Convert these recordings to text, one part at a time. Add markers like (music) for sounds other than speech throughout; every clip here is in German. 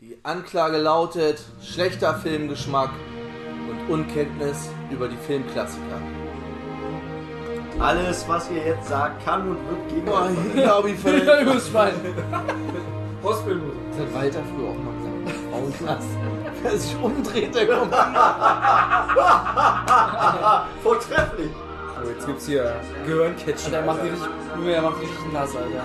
Die Anklage lautet schlechter Filmgeschmack und Unkenntnis über die Filmklassiker. Alles, was ihr jetzt sagt, kann und wird gegen Boah, euch ich glaube, (laughs) ich ver- Überspann. Hospitalmusik. (laughs) Das hat Walter früher auch mal gesagt. (laughs) Wer sich umdreht, der kommt. Vortrefflich. So, jetzt gibt's hier Gehirncatchen. Der macht richtig, der macht richtig nass, Alter.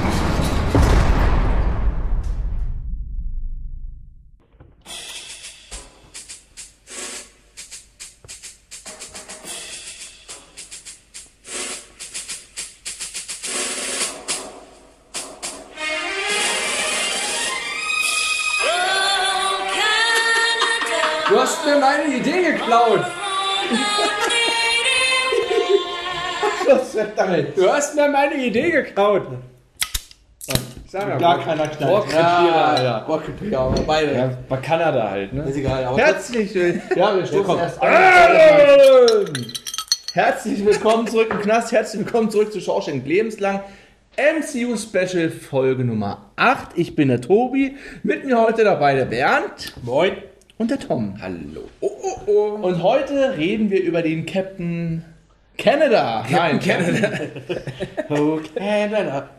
Damit? Du hast mir meine Idee geklaut. Ich sag ja, Gar keiner knallt. Rohrkrepierer, Alter. Rocket ja, beide. Ja, bei Kanada halt, ne? Ist egal, aber Herzlich willkommen. Ja, wir stoßen erst an. Herzlich willkommen zurück im Knast. Herzlich willkommen zurück zu Shawshank Lebenslang. MCU Special Folge Nummer 8. Ich bin der Tobi. Mit mir heute dabei der Bernd. Moin. Und der Tom. Hallo. Oh, oh, oh. Und heute reden wir über den Captain Canada. Nein, (laughs) Canada. Oh, Canada.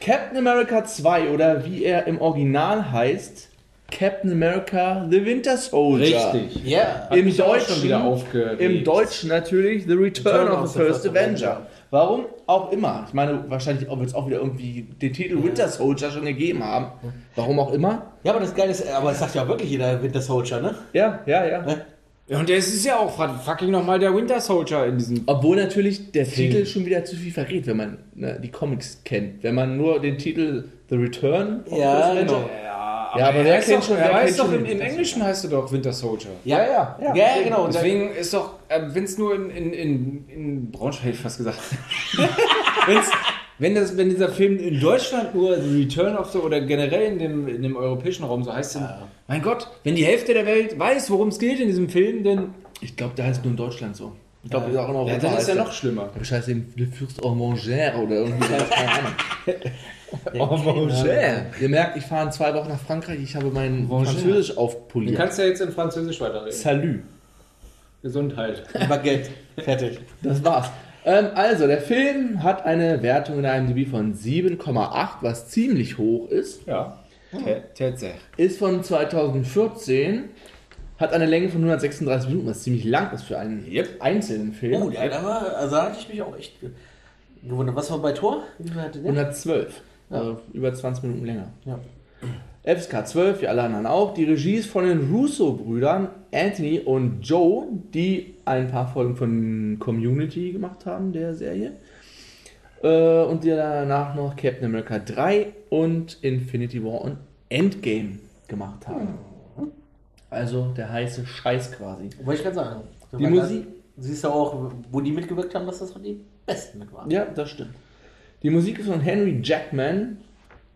Captain America 2 oder wie er im Original heißt, Captain America The Winter Soldier. Richtig. Ja. Im Deutschen, schon wieder aufgeregt. Im Deutschen natürlich The Return, of the First Avenger. Avenger. Warum auch immer. Ich meine, wahrscheinlich wird es auch wieder irgendwie den Titel Winter Soldier schon gegeben haben. Warum auch immer. Ja, aber das Geile ist, aber das sagt ja auch wirklich jeder Winter Soldier, ne? Ja, ja, ja. Ja, und es ist ja auch fucking nochmal der Winter Soldier in diesem. Obwohl natürlich der Titel schon wieder zu viel verrät, wenn man ne, die Comics kennt. Wenn man nur den Titel The Return of Ja, the First genau. Ja, Ja, aber er wer heißt kennt doch, schon- er wer heißt kennt doch schon im, im Winter Englischen heißt er doch Winter Soldier. Ja, ja, ja. Ja, genau. Und Deswegen ist doch, äh, wenn es nur in, in, in, in Braunschweig, hätte ich fast gesagt. (laughs) Wenn's, wenn, das, wenn dieser Film in Deutschland nur The Return of the oder generell in dem, in dem europäischen Raum so heißt, dann, mein Gott, wenn die Hälfte der Welt weiß, worum es geht in diesem Film, dann, Ich glaube, der heißt nur in Deutschland so. Ich glaube, der ist auch in Europa. ja, dann ist der- noch schlimmer. Der Scheiß den Le Fürst Ormanger oder irgendwie so. Keine Ahnung. (laughs) Ormanger. Ihr merkt, ich fahre in zwei Wochen nach Frankreich. Ich habe mein Ormanger. Französisch Du aufpoliert. kannst ja jetzt in Französisch weiterreden. Salut. Gesundheit. Baguette. (laughs) Fertig. Das war's. Ähm, also, der Film hat eine Wertung in einem IMDb von 7,8, was ziemlich hoch ist. Ja. Tatsächlich. Ist von 2014. Hat eine Länge von 136 Minuten, was ziemlich lang ist für einen Yep. einzelnen Film. Oh, ja, da war, also da hatte ich mich auch echt ge- gewundert. Was war bei Tor? Wie viel hatte der? 112. Also über 20 Minuten länger. Ja. FSK 12, wie alle anderen auch. Die Regie ist von den Russo-Brüdern Anthony und Joe, die ein paar Folgen von Community gemacht haben, der Serie. Äh, und die danach noch Captain America 3 und Infinity War und Endgame gemacht haben. Also der heiße Scheiß quasi. Wollte ich gerade sagen. Die Musik. Siehst du auch, wo die mitgewirkt haben, dass das von die Besten mit waren. Ja, das stimmt. Die Musik ist von Henry Jackman,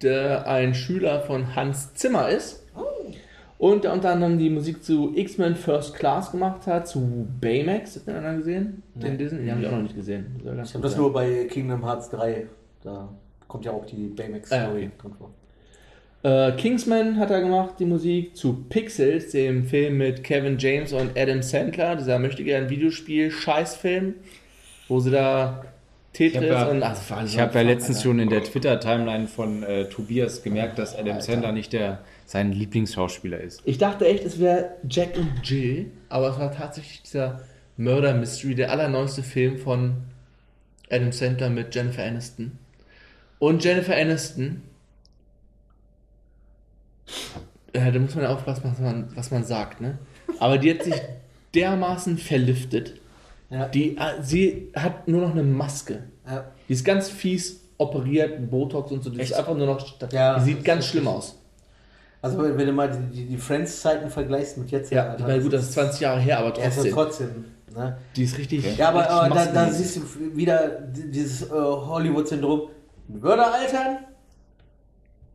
der ein Schüler von Hans Zimmer ist. Und der unter anderem die Musik zu X-Men First Class gemacht hat, zu Baymax. Habt ihr den gesehen? Den Disney? Den haben wir auch noch nicht gesehen. Ich habe das sein. nur bei Kingdom Hearts 3. Da kommt ja auch die Baymax-Story Ah, okay. vor. Äh, Kingsman hat er gemacht, die Musik zu Pixels, dem Film mit Kevin James und Adam Sandler, dieser möchte gerne Videospiel-Scheißfilm, wo sie da Tetris Ich hab ja- und. Ach, Ich habe ja letztens Alter. schon in der Twitter-Timeline von äh, Tobias gemerkt, dass Adam Sandler nicht der, sein Lieblingsschauspieler ist. Ich dachte echt, es wäre Jack und Jill, aber es war tatsächlich dieser Murder Mystery, der allerneueste Film von Adam Sandler mit Jennifer Aniston. Und Jennifer Aniston, äh, da muss man ja aufpassen, was man, was man sagt, ne? Aber die hat sich dermaßen verliftet. Ja. Die, äh, sie hat nur noch eine Maske. Ja. Die ist ganz fies operiert, Botox und so. Die ist Echt? einfach nur noch. Ja, die sieht ist ganz schlimm aus. Also wenn, wenn du mal die, die, die Friends-Zeiten vergleichst mit jetzt, Ja, ich meine, gut, das ist 20 Jahre her, aber ist ja trotzdem. trotzdem. Ne? Die ist richtig. Ja, aber, aber da, da siehst du wieder di- dieses äh, Hollywood-Syndrom. Würde altern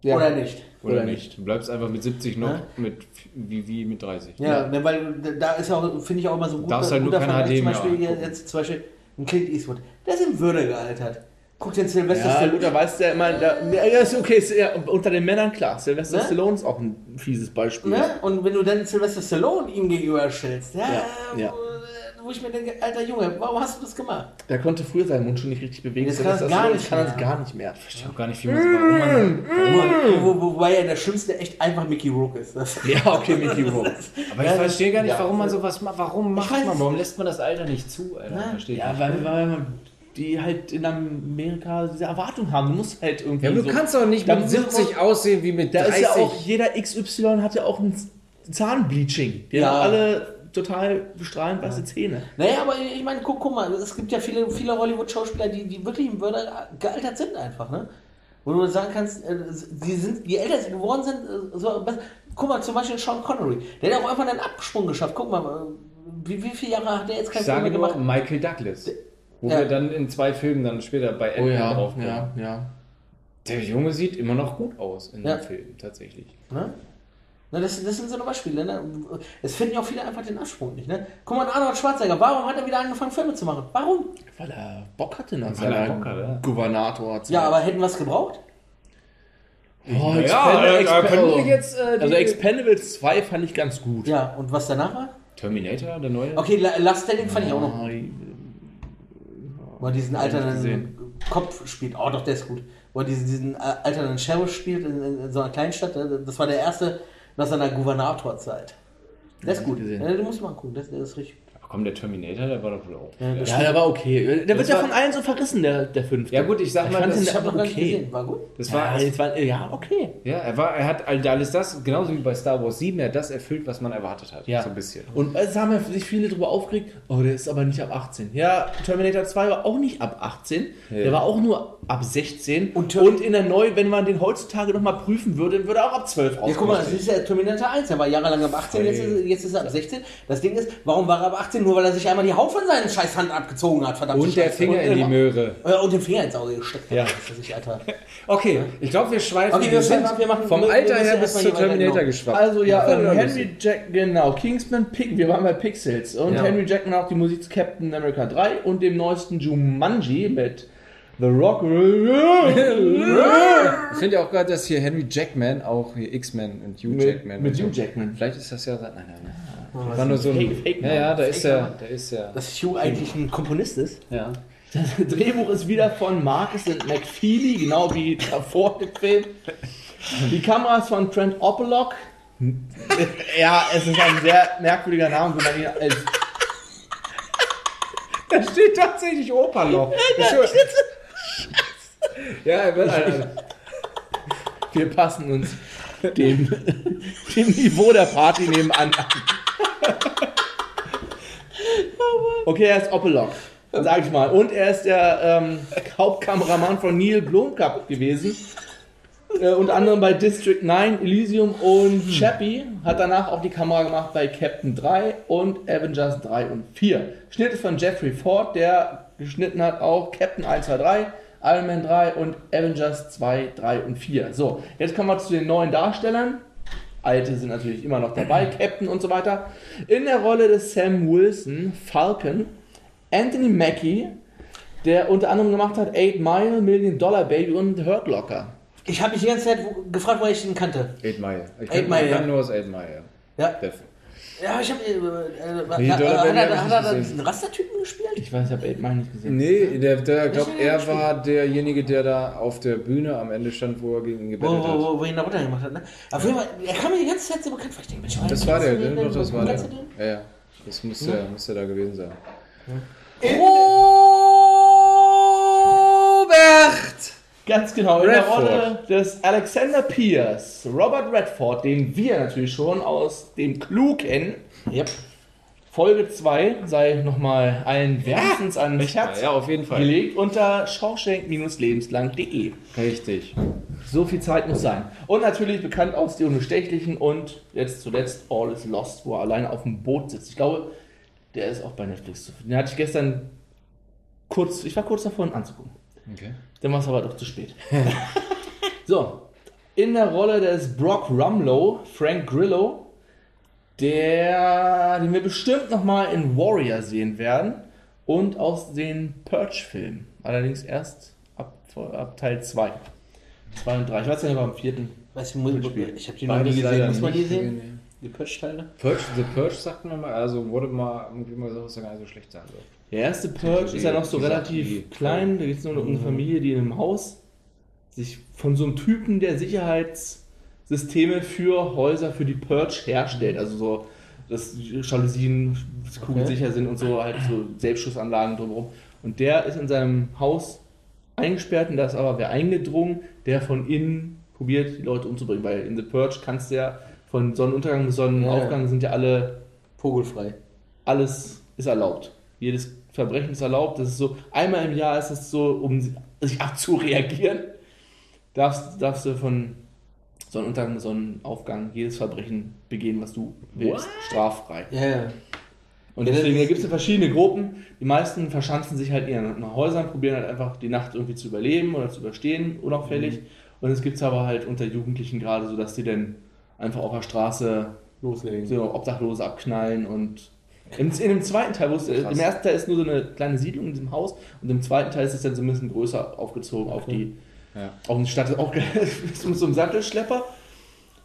Ja. oder nicht? Oder, Oder nicht. Du bleibst einfach mit 70 noch Ja. mit wie, wie mit 30. Ja, Ne, weil da ist ja auch, finde ich auch immer so gut. Darfst halt nur keine HD zum mehr Beispiel angucken. jetzt zum Beispiel ein Clint Eastwood. Der ist in Würde gealtert. Guck den Sylvester Ja, Stallone. gut, da weißt du ja immer, da, ja, ist okay, ist ja, unter den Männern klar. Sylvester Ne? Stallone ist auch ein fieses Beispiel. Ne? Und wenn du dann Sylvester Stallone ihm gegenüberstellst, ja, Ja, ja. Wo, wo ich mir denke, alter Junge, warum hast du das gemacht? Der konnte früher seinen Mund schon nicht richtig bewegen. Jetzt kann er's gar nicht kann das mehr. gar nicht mehr. Ich weiß auch gar nicht, wie man warum man, Wo, wo, wobei ja der Schlimmste echt einfach Mickey Rourke ist. Das, Ja, okay, Mickey Rourke. (laughs) Aber ich verstehe gar nicht, Ja. warum man sowas macht. Warum macht man? Warum lässt man das Alter nicht zu, Alter? Ne? Verstehe Ja, weil, weil man die halt in Amerika diese Erwartung haben. Du musst halt irgendwie. Ja, aber du so, kannst doch nicht mit sind 70 aussehen wie mit Da 30. ist ja auch, jeder XY hat ja auch ein Zahnbleaching. Die Ja. haben alle total strahlend weiße Zähne. naja, aber ich meine, guck, guck mal, es gibt ja viele, viele Hollywood-Schauspieler, die, die wirklich in Würde gealtert sind einfach, ne? Wo du sagen kannst, äh, die sind, je älter sie geworden sind, äh, so, guck mal, zum Beispiel Sean Connery, der hat auch einfach einen Absprung geschafft. Guck mal, äh, wie, wie viele Jahre hat der jetzt kein Film gemacht? Michael Douglas. Wo Ja. wir dann in zwei Filmen dann später bei Oh Ant-Man ja, draufkommen. ja, ja. Der Junge sieht immer noch gut aus in Ja. dem Film, tatsächlich. Ne? Na, das, das sind so Beispiele. Ne? Es finden ja auch viele einfach den Absprung nicht. Ne? Guck mal, Arnold Schwarzenegger, warum hat er wieder angefangen, Filme zu machen? Warum? Weil er Bock hatte nach Weil er seiner ja. Gouvernator. Ja, aber hätten wir es gebraucht? oh, Ja, Expend- Expen- können wir jetzt äh, Also Expendables 2 fand ich ganz gut. Ja, und was danach war? Terminator, der neue? Okay, La- Last Standing fand ich auch noch. Wo er diesen alternden Kopf spielt. Oh, doch, der ist gut. Wo er diesen, diesen äh, alternden Sheriff spielt in, in, so einer Kleinstadt. äh, Das war der erste nach seiner Gouvernatorzeit. Der ist Ja, gut. gesehen. Ja, den muss man gucken. Der ist richtig. Komm, der Terminator, der war doch wohl auch. Ja, der Ja, der war okay. Der wird Das ja war- von allen so verrissen, der, der fünfte. Ja gut, ich sag Ich mal, das, nicht okay. gesehen. War gut. das ja, war, jetzt war, ja, okay. ja, er war, er hat all- alles das, genauso wie bei Star Wars 7, er hat das erfüllt, was man erwartet hat. Ja. So ein bisschen. Und es haben ja sich viele darüber aufgeregt, oh, der ist aber nicht ab 18. Ja, Terminator 2 war auch nicht ab 18. Der Ja. war auch nur ab 16. Und Und, in der Neu, wenn man den heutzutage nochmal prüfen würde, dann würde er auch ab 12 Ja, guck mal, das ist ja Terminator 1, der war jahrelang ab 18, jetzt ist, jetzt ist er ab 16. Das Ding ist, warum war er ab 18? Nur weil er sich einmal die Haut von seinen scheiß Hand abgezogen hat, verdammt. Und der Finger in die Möhre. Und den Finger ins Auge gesteckt. Ja. Alter. (laughs) Okay, ich glaube, wir schweifen. Okay, wir schweifen ab, wir machen- vom wir- Alter her bis zu Terminator genau. geschwappt. Also ja, Ja, ähm, Henry Jack, genau, Kingsman Pick, wir waren bei Pixels. Und Ja. Henry Jackman hat auch die Musik zu Captain America 3 und dem neuesten Jumanji mit The Rock. Ich finde ja auch gerade, dass hier Henry Jackman, auch hier X-Men und Hugh Mit- Jackman. mit. Hugh Jackman. Vielleicht ist das ja. Nein, nein, nein. War nur so ein. Fake- Fake ja, ja, da Fake ist er. Da ist er. Dass Hugh eigentlich ein Komponist ist. Ja. Das Drehbuch ist wieder von Marcus und McFeely, genau wie davor im Film. Die Kamera ist von Trent Oppelock. Ja, es ist ein sehr merkwürdiger Name, wenn man ihn als Da steht tatsächlich Operloch. Ja, er wird halt. wir passen uns dem, (laughs) dem Niveau der Party nebenan an. Okay, er ist Oppelock, sag ich mal. Und er ist der ähm, Hauptkameramann von Neil Blomkamp gewesen. Äh, unter anderem bei District 9, Elysium und Chappie. Hat danach auch die Kamera gemacht bei Captain 3 und Avengers 3 und 4. Schnitt ist von Jeffrey Ford, der geschnitten hat auch Captain 1, 2, 3, Iron Man 3 und Avengers 2, 3 und 4. So, jetzt kommen wir zu den neuen Darstellern. Alte sind natürlich immer noch dabei, (clears throat) Captain und so weiter. In der Rolle des Sam Wilson, Falcon, Anthony Mackie, der unter anderem gemacht hat 8 Mile, Million Dollar Baby und Hurt Locker. Ich habe mich die ganze Zeit wo- gefragt, woher ich ihn kannte. 8 Mile. Ich Eight kann, Mile, ja. nur aus 8 Mile, ja. Ja, ja ich habe. Äh, äh, Nee, hat, Dollar hat, er, hat er diesen Rastertypen gespielt? Ich weiß, ich habe 8 Mile nicht gesehen. Nee, der, der glaube, Ja, er war derjenige, der da auf der Bühne am Ende stand, wo er gegen ihn Wo, gebettet wo, hat. wo, wo ihn da runtergemacht hat, ne? Auf jeden Fall, er kam mir die ganze Zeit so bekannt vor. Ich denke, Mensch, Das war der, ne? Doch, das war der. Ja, ja. Das musste, musste da gewesen sein. Robert! Ganz genau, in Redford. der Rolle des Alexander Pierce, Robert Redford, den wir natürlich schon aus dem Clue kennen. Yep. Folge 2 sei nochmal allen wärmstens ans Herz Ja, auf jeden Fall. gelegt unter schorschenk-lebenslang.de. Richtig. So viel Zeit muss sein. Und natürlich bekannt aus Die Unbestechlichen und jetzt zuletzt All is Lost, wo er alleine auf dem Boot sitzt. Ich glaube, der ist auch bei Netflix zu finden. Den hatte ich gestern kurz, ich war kurz davor, ihn anzugucken. Okay. Dann war es aber doch zu spät. (laughs) so, in der Rolle des Brock Rumlow, Frank Grillo, der, den wir bestimmt nochmal in Warrior sehen werden und aus den Purge-Filmen. Allerdings erst ab, ab Teil 2. 2 und 3. Ich weiß nicht, aber am vierten. Weiß ich, muss, ich habe die noch nie gesehen. Muss man die sehen? Die Purge-Teile? Purge, The Purge sagt man mal, also wurde mal irgendwie mal gesagt, dass er gar nicht so schlecht sein soll. Der erste Purge ist ja noch so relativ klein. Da geht es nur um eine Familie, die in einem Haus sich von so einem Typen, der Sicherheitssysteme für Häuser für die Purge herstellt. Also so, dass die Jalousien kugelsicher sind und so halt so Selbstschussanlagen drumherum. Und der ist in seinem Haus eingesperrt und da ist aber wer eingedrungen, der von innen probiert, die Leute umzubringen. Weil in The Purge kannst du ja von Sonnenuntergang bis Sonnenaufgang sind ja alle Vogelfrei. alles ist erlaubt. Jedes Verbrechen ist erlaubt. Das ist so, einmal im Jahr ist es so, um sich abzureagieren, darfst, darfst du von Sonnenuntergang Sonnenaufgang jedes Verbrechen begehen, was du willst. Straffrei. Ja, ja. Und Ja, deswegen gibt es verschiedene Gruppen. Die meisten verschanzen sich halt in ihren Häusern, probieren halt einfach die Nacht irgendwie zu überleben oder zu überstehen, unauffällig. Und es gibt es aber halt unter Jugendlichen gerade so, dass die dann einfach auf der Straße Loslegen. so Obdachlose abknallen und im, in dem zweiten Teil, wo es, äh, im ersten Teil ist nur so eine kleine Siedlung in diesem Haus und im zweiten Teil ist es dann so ein bisschen größer aufgezogen auf die Ja. auf die Stadt. Auch (laughs) mit so einem Sattelschlepper.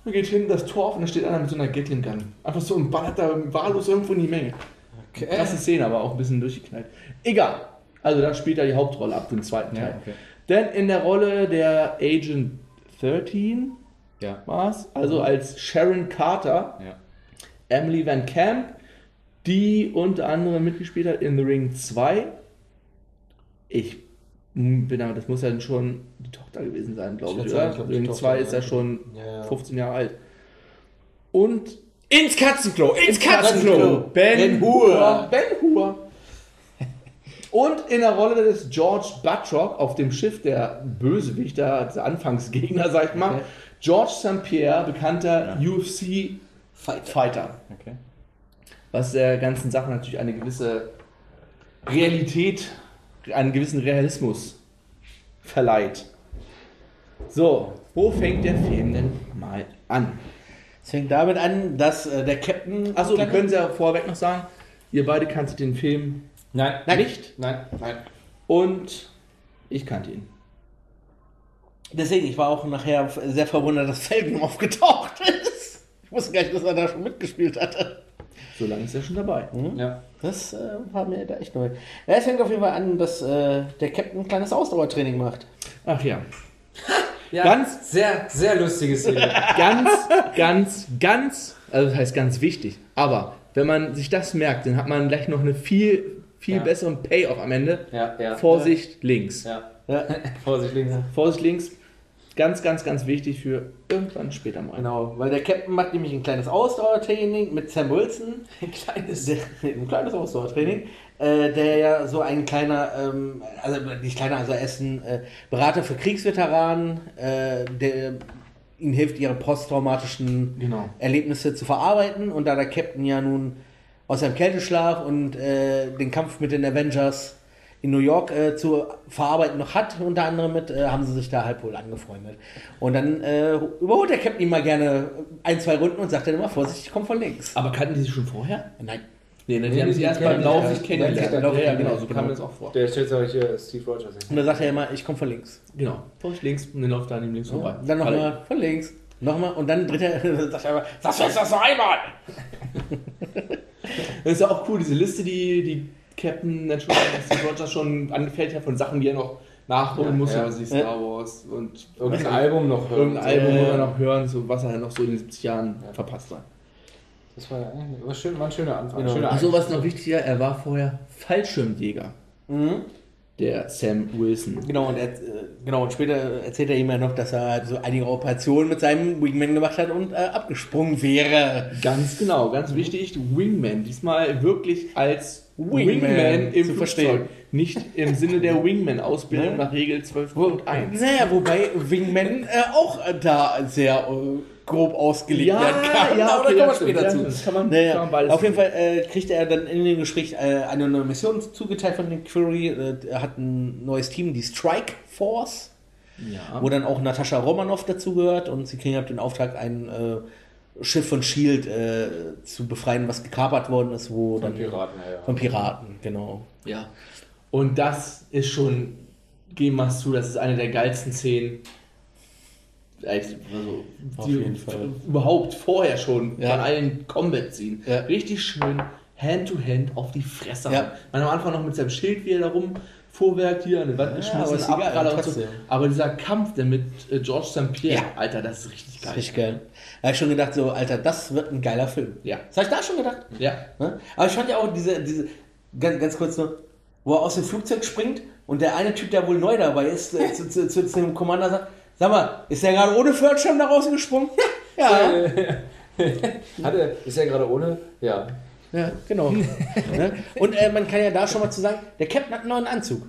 Man geht hin, das Tor auf und da steht einer mit so einer Gatling Gun. Einfach so und ballert da wahllos irgendwo in die Menge. Okay. Krasse Szene, aber auch ein bisschen durchgeknallt. Egal. Also da spielt er die Hauptrolle ab dem zweiten Teil. Ja, okay. Denn in der Rolle der Agent 13 Ja. war es, also als Sharon Carter, Ja. Emily Van Camp, die unter anderem mitgespielt hat in The Ring 2. Ich bin aber, das muss ja schon die Tochter gewesen sein, glaube Ich ich, würd sagen, oder? ich glaub, The die Ring Tochter, 2 ist ja ja. schon Ja, ja. 15 Jahre alt. Und Ins Katzenklo! Ins Katzenklo! Ben, Ben Hur. Ben Hur. (laughs) Und in der Rolle des George Buttrock auf dem Schiff der Bösewichter, der Anfangsgegner, sag ich mal, Okay. George St. Pierre, bekannter UFC Fighter. Fighter. Okay. Was der ganzen Sache natürlich eine gewisse Realität, einen gewissen Realismus verleiht. So, wo fängt der Film denn mal an? Es fängt damit an, dass äh, der Captain. Achso, wir können es ja vorweg noch sagen, ihr beide kanntet den Film Nein. Nein. nicht Nein. Nein. und ich kannte ihn. Deswegen, ich war auch nachher sehr verwundert, dass Felgen (laughs) aufgetaucht ist. Ich wusste gar nicht, dass er da schon mitgespielt hatte. So lange ist er schon dabei. Ja. Das äh, war mir da echt neu. Ja, es fängt auf jeden Fall an, dass äh, der Captain ein kleines Ausdauertraining macht. Ach ja. ja. Ganz- Sehr, sehr lustige Szene. (laughs) Ganz, ganz, ganz, also das heißt ganz wichtig. Aber wenn man sich das merkt, dann hat man gleich noch eine viel, viel Ja. besseren Payoff am Ende. ja, ja. Vorsicht links. Ja. Ja, (laughs) Vorsicht links. Vorsicht links. Ganz, ganz, ganz wichtig für irgendwann später mal. genau. Weil der Captain macht nämlich ein kleines Ausdauertraining mit Sam Wilson. (laughs) Ein kleines. Der, ein kleines Ausdauertraining. Äh, der ja so ein kleiner, ähm, also nicht kleiner, also er ist ein äh, Berater für Kriegsveteranen, äh, der ihnen hilft, ihre posttraumatischen Genau. Erlebnisse zu verarbeiten. Und da der Captain ja nun aus seinem Kälteschlaf und äh, den Kampf mit den Avengers in New York äh, zu verarbeiten noch hat, unter anderem mit, äh, haben sie sich da halt wohl angefreundet. Und dann äh, überholt der Captain ihn mal gerne ein, zwei Runden und sagt dann immer, Vorsicht, ich komme von links. Aber kannten die sich schon vorher? Nein. Nee, ne, die haben sich erst beim sich Lauf ja. sich kennengelernt. Ja, Ja, ja, genau, so genau. kam mir das auch vor. Der stellt sich hier Steve Rogers hin. Und dann sagt er immer, ich komme von links. Genau. Vorsicht links und dann läuft da an ihm links vorbei. Dann nochmal von links. Nochmal und dann dreht er, (laughs) sagt er immer, sagst du jetzt das noch einmal? (laughs) Das ist ja auch cool, diese Liste, die, die Captain schon, Steve Rogers schon angefertigt hat von Sachen, die er noch nachholen Ja, muss, ja. also die Star Wars und Irgendein Album noch hören. irgendein Album Äh, muss er noch hören, so, was er noch so in den 70 Jahren verpasst hat. Das war, war, schön, war ein schöner Anfang. Genau. Schöner Achso, was noch wichtiger, er war vorher Fallschirmjäger, Mhm. der Sam Wilson. Genau, und er, äh, genau, und später erzählt er ihm ja noch, dass er halt so einige Operationen mit seinem Wingman gemacht hat und äh, abgesprungen wäre. Ganz genau, ganz wichtig, Wingman. Diesmal wirklich als Wingman, im zu Flugzeug. verstehen. Nicht im Sinne der Wingman-Ausbildung nach Regel 12.1. Naja, wobei Wingman äh, auch äh, da sehr äh, grob ausgelegt Ja, werden kann. ja, aber okay, da kommen wir später Ja, zu. das kann man- naja, kann man beides auf jeden. Fall äh, kriegt er dann in dem Gespräch äh, eine neue Mission zugeteilt von Nick Fury. Äh, er hat ein neues Team, die Strike Force, Ja. wo dann auch Natascha Romanoff dazugehört und sie kriegen halt den Auftrag, ein äh, Schiff von Shield äh, zu befreien, was gekapert worden ist, wo Von dann Piraten, ja, ja. von Piraten, genau. Ja. Und das ist schon, geben wir es zu, das ist eine der geilsten Szenen. Also, Auf die jeden Fall. Überhaupt vorher schon Ja. von allen Combat ziehen. Ja. Richtig schön Hand to Hand auf die Fresse. Ja. Man am Anfang noch mit seinem Schild wieder darum Fuhrwerk hier an die Wand Ja, geschmissen, aber egal, so. Aber dieser Kampf der mit äh, George St. Pierre, Ja. Alter, das ist richtig Das geil. ist richtig geil. Da habe ich schon gedacht, so, Alter, das wird ein geiler Film. Ja. Das habe ich da schon gedacht. Ja. Ne? Aber ich fand ja auch diese, diese ganz, ganz kurz nur, wo er aus dem Flugzeug springt und der eine Typ, der wohl neu dabei ist, äh, zu, zu, zu, zu dem Commander sagt, sag mal, ist der gerade ohne Fallschirm da rausgesprungen? ja, (laughs) (laughs) Hat er, ist er gerade ohne? Ja. ja, genau. (laughs) ne? Und äh, man kann ja da schon mal zu sagen, der Captain hat einen neuen Anzug.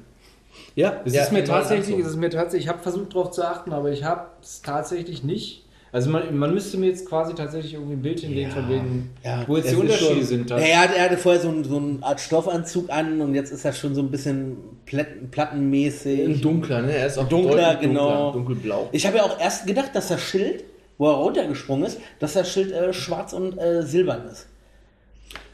Ja, Es ja, ist mir tatsächlich, es ist mir tatsächlich, ich habe versucht darauf zu achten, aber ich habe es tatsächlich nicht. Also man, man müsste mir jetzt quasi tatsächlich irgendwie ein Bild hinlegen von wegen, wo jetzt die Unterschiede schon- sind. Ja, er, hatte, er hatte vorher so, ein, so eine Art Stoffanzug an und jetzt ist er schon so ein bisschen platten, plattenmäßig. Ein dunkler, ne? Er ist auch Dunkler, genau. Dunkelblau. Ich habe ja auch erst gedacht, dass das Schild, wo er runtergesprungen ist, dass das Schild äh, schwarz und äh, silbern ist.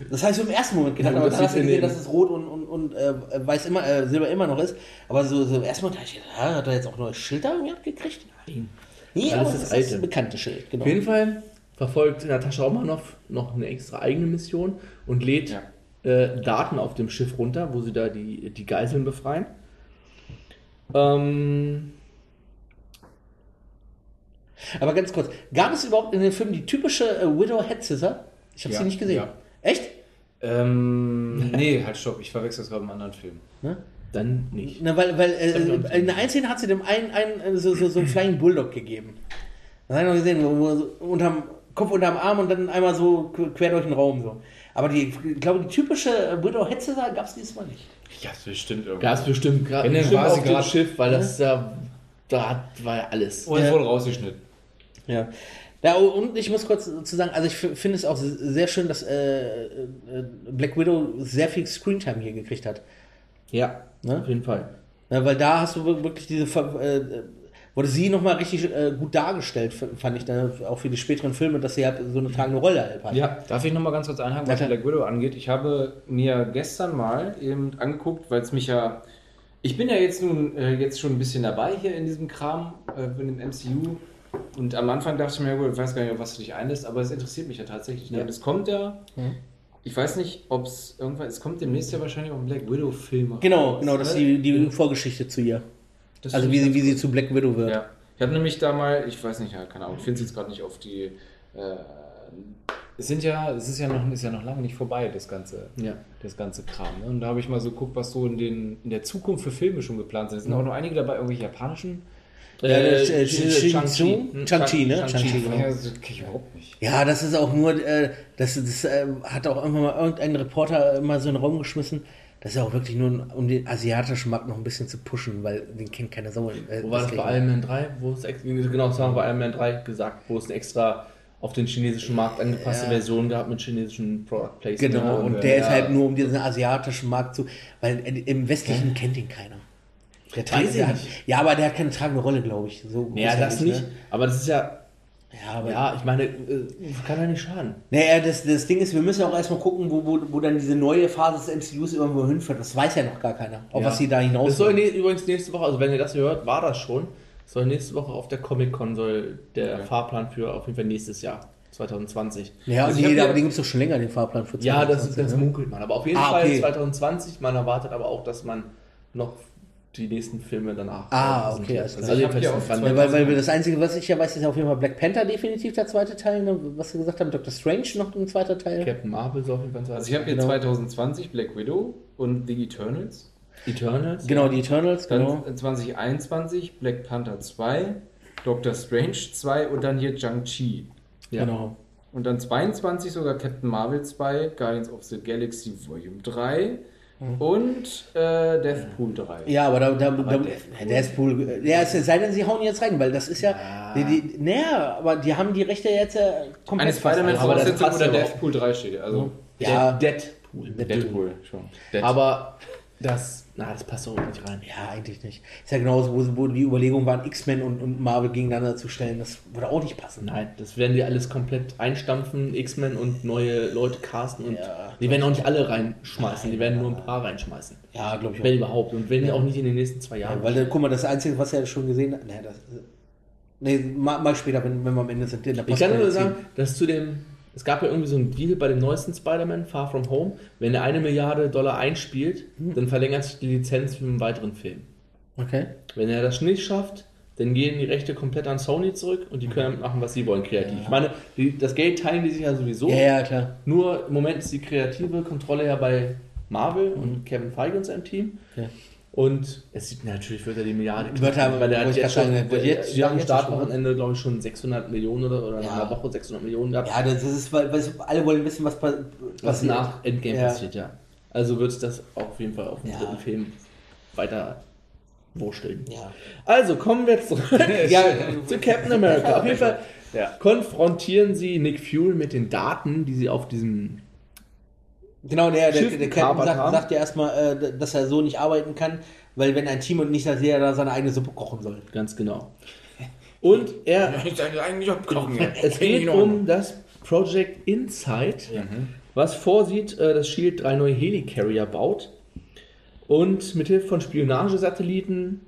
Das habe ich so im ersten Moment gedacht, Ja, aber das dann hast du gesehen, dass es rot und, und, und äh, weiß immer, äh, silber immer noch ist. Aber so, so im ersten Moment dachte ich, ja, hat er jetzt auch neues Schild da irgendwie abgekriegt? Nein. Nee, aber das das ist das alte. bekannte Schild, genau. Auf jeden Fall verfolgt Natascha Romanoff noch eine extra eigene Mission und lädt Ja. äh, Daten auf dem Schiff runter, wo sie da die, die Geiseln befreien. Ähm, Aber ganz kurz, gab es überhaupt in dem Film die typische äh, Widow Head Scissor? Ich habe Ja, sie nicht gesehen. ja. Echt? Ähm, (laughs) nee, halt stopp, ich verwechsel das gerade mit einem anderen Film. Dann nicht. Na, weil, weil äh, in der einen Szene hat sie dem einen, einen so, so, so einen Flying Bulldog gegeben. Das habe ich noch gesehen, wo, wo so unterm Kopf unterm Arm und dann einmal so quer durch den Raum so. Aber die, ich glaube, die typische äh, Widow Head Scissor gab es diesmal nicht. Ja, das bestimmt irgendwie. Gab es bestimmt gerade Wenn, dann war sie auf dem grad- Schiff, weil das da, da hat, war ja alles. Und es wurde rausgeschnitten. Ja. Ja, und ich muss kurz zu sagen, also ich finde es auch sehr schön, dass äh, äh, Black Widow sehr viel Screentime hier gekriegt hat. Ja, Ne? auf jeden Fall. Ja, weil da hast du wir- wirklich diese, äh, wurde sie nochmal richtig äh, gut dargestellt, fand ich dann auch für die späteren Filme, dass sie halt so eine tragende Rolle halt hat. Ja, Darf ich nochmal ganz kurz einhaken, was Ja. Black Widow angeht? Ich habe mir gestern mal eben angeguckt, weil es mich ja. Ich bin ja jetzt nun äh, jetzt schon ein bisschen dabei hier in diesem Kram, äh, in dem MCU. Und am Anfang dachte ich mir, ich weiß gar nicht, auf was du dich einlässt, aber es interessiert mich ja tatsächlich. Ne? Ja. Es kommt ja. Mhm. Ich weiß nicht, ob es irgendwann. Es kommt demnächst ja wahrscheinlich auch ein Black Widow-Film. Genau, genau, das ist die, die Vorgeschichte zu ihr. Das Also wie sie, wie sie zu Black Widow wird. Ja. Ich habe nämlich da mal, ich weiß nicht, keine Ahnung, ich finde es jetzt gerade nicht auf die. Äh, es sind ja, es ist ja noch, ist ja noch lange nicht vorbei, das ganze, Ja. das ganze Kram. Ne? Und da habe ich mal so geguckt, was so in, den, in der Zukunft für Filme schon geplant sind. Es sind auch noch einige dabei, irgendwelche japanischen. Ja, Äh, Ch- Shang-Chi. Shang-Chi, Shang-Chi, ne? Shang-Chi, genau. genau. Ja, das kenn ich überhaupt nicht. Ja, das ist auch nur, äh, das, das äh, hat auch irgendwann mal irgendein Reporter mal so in den Raum geschmissen. Das ist ja auch wirklich nur, um den asiatischen Markt noch ein bisschen zu pushen, weil den kennt keine Sau. Äh, Wo war das bei Iron Man 3? Wo es ex- genau, das haben wir bei Iron Man 3 gesagt, wo es eine extra auf den chinesischen Markt angepasste Ja. Version gab mit chinesischen Product Placement. Genau, und äh, der ist ja. halt nur um diesen asiatischen Markt zu, weil im westlichen kennt ihn keiner. Der trägt- ich hat, nicht. ja, aber der hat keine tragende Rolle, glaube ich. So Ja, das nicht. ne? Aber das ist ja, Ja, aber ja, ich meine, äh, kann ja nicht schaden. Naja, das, das Ding ist, wir müssen ja auch erstmal gucken, wo, wo, wo dann diese neue Phase des MCUs irgendwo hinführt. Das weiß ja noch gar keiner, auf Ja. was sie da hinaus Das soll ne übrigens nächste Woche, also wenn ihr das hört, war das schon. Soll nächste Woche auf der Comic-Con soll der Okay. Fahrplan für auf jeden Fall nächstes Jahr, 2020. Ja, Also nee, aber den gibt es doch schon länger, den Fahrplan für Ja, das, 2020, das ne? munkelt man. Aber auf jeden Ah, Fall okay. 2020. Man erwartet aber auch, dass man noch die nächsten Filme danach. Ah, okay, klar. Also Ich hab jedenfalls hier sind auf dran. Weil, weil das Einzige, was ich ja weiß, ist ja auf jeden Fall Black Panther definitiv der zweite Teil, ne? was wir gesagt haben, Doctor Strange noch ein zweiter Teil. Captain Marvel ist auf jeden Fall ein Also ich habe hier Genau. 2020 Black Widow und The Eternals. Eternals. Genau, die Eternals, Dann genau. 2021 Black Panther 2, Doctor Strange 2 und dann hier Shang-Chi. Ja. Genau. Und dann 22 sogar Captain Marvel 2, Guardians of the Galaxy Volume 3 und äh, Deathpool 3. Ja, aber da, da, da Deadpool, ja, es sei denn, sie hauen jetzt rein, weil das ist ja, die, die, naja, aber die haben die Rechte jetzt äh, komplett Eine Spider-Man Aber das Fortsetzung passt oder ja. Deathpool 3 steht. Also Ja, Deadpool. Deadpool schon. Dead. Aber das, na, das passt doch nicht rein. ja, eigentlich nicht. Ist ja genauso, wo, wo die Überlegungen waren, X-Men und, und Marvel gegeneinander zu stellen. Das würde auch nicht passen. Nein, das werden die alles komplett einstampfen, X-Men und neue Leute casten und Ja, die werden auch nicht alle reinschmeißen, die werden nur ein paar reinschmeißen. Ja, glaube ich Wenn auch. überhaupt. Und wenn auch nicht in den nächsten zwei Jahren. Ja, weil, äh, guck mal, das Einzige, was er schon gesehen hat, nee, das, nee, mal, mal später, wenn, wenn wir am Ende sind. Ich kann nur sagen, dass zu dem, es gab ja irgendwie so einen Deal bei dem neuesten Spider-Man, Far From Home, wenn er eine Milliarde Dollar einspielt, dann verlängert sich die Lizenz für einen weiteren Film. Okay. Wenn er das nicht schafft, dann gehen die Rechte komplett an Sony zurück und die können machen, was sie wollen, kreativ. Ich meine, die, das Geld teilen die sich ja sowieso. Ja, ja, klar. Nur im Moment ist die kreative Kontrolle ja bei Marvel und Kevin Feige und seinem Team. Ja. Und es sieht natürlich, wird er die Milliarde Wird er, weil er hat jetzt schon, sagen, der, jetzt- haben am Startwochenende, glaube ich, schon 600 Millionen oder, oder in Ja. einer Woche 600 Millionen gehabt, Ja, das ist, weil, weil alle wollen wissen, was, was passiert. nach Endgame Ja. passiert, ja. Also wird das auf jeden Fall auf dem Ja. dritten Film weiter wursteln. Ja. Also kommen wir zurück (laughs) Ja. zu Captain America. Auf jeden Fall Ja. konfrontieren sie Nick Fury mit den Daten, die sie auf diesem Genau, der, der, der Captain sagt, sagt ja erstmal, äh, dass er so nicht arbeiten kann, weil wenn ein Team und nicht, dass jeder da seine eigene Suppe kochen soll. Ganz genau. Und er, (laughs) Ich eigentlich abkochen. es geht um das Project Insight, was vorsieht, äh, dass Shield drei neue Helicarrier baut und mithilfe von Spionagesatelliten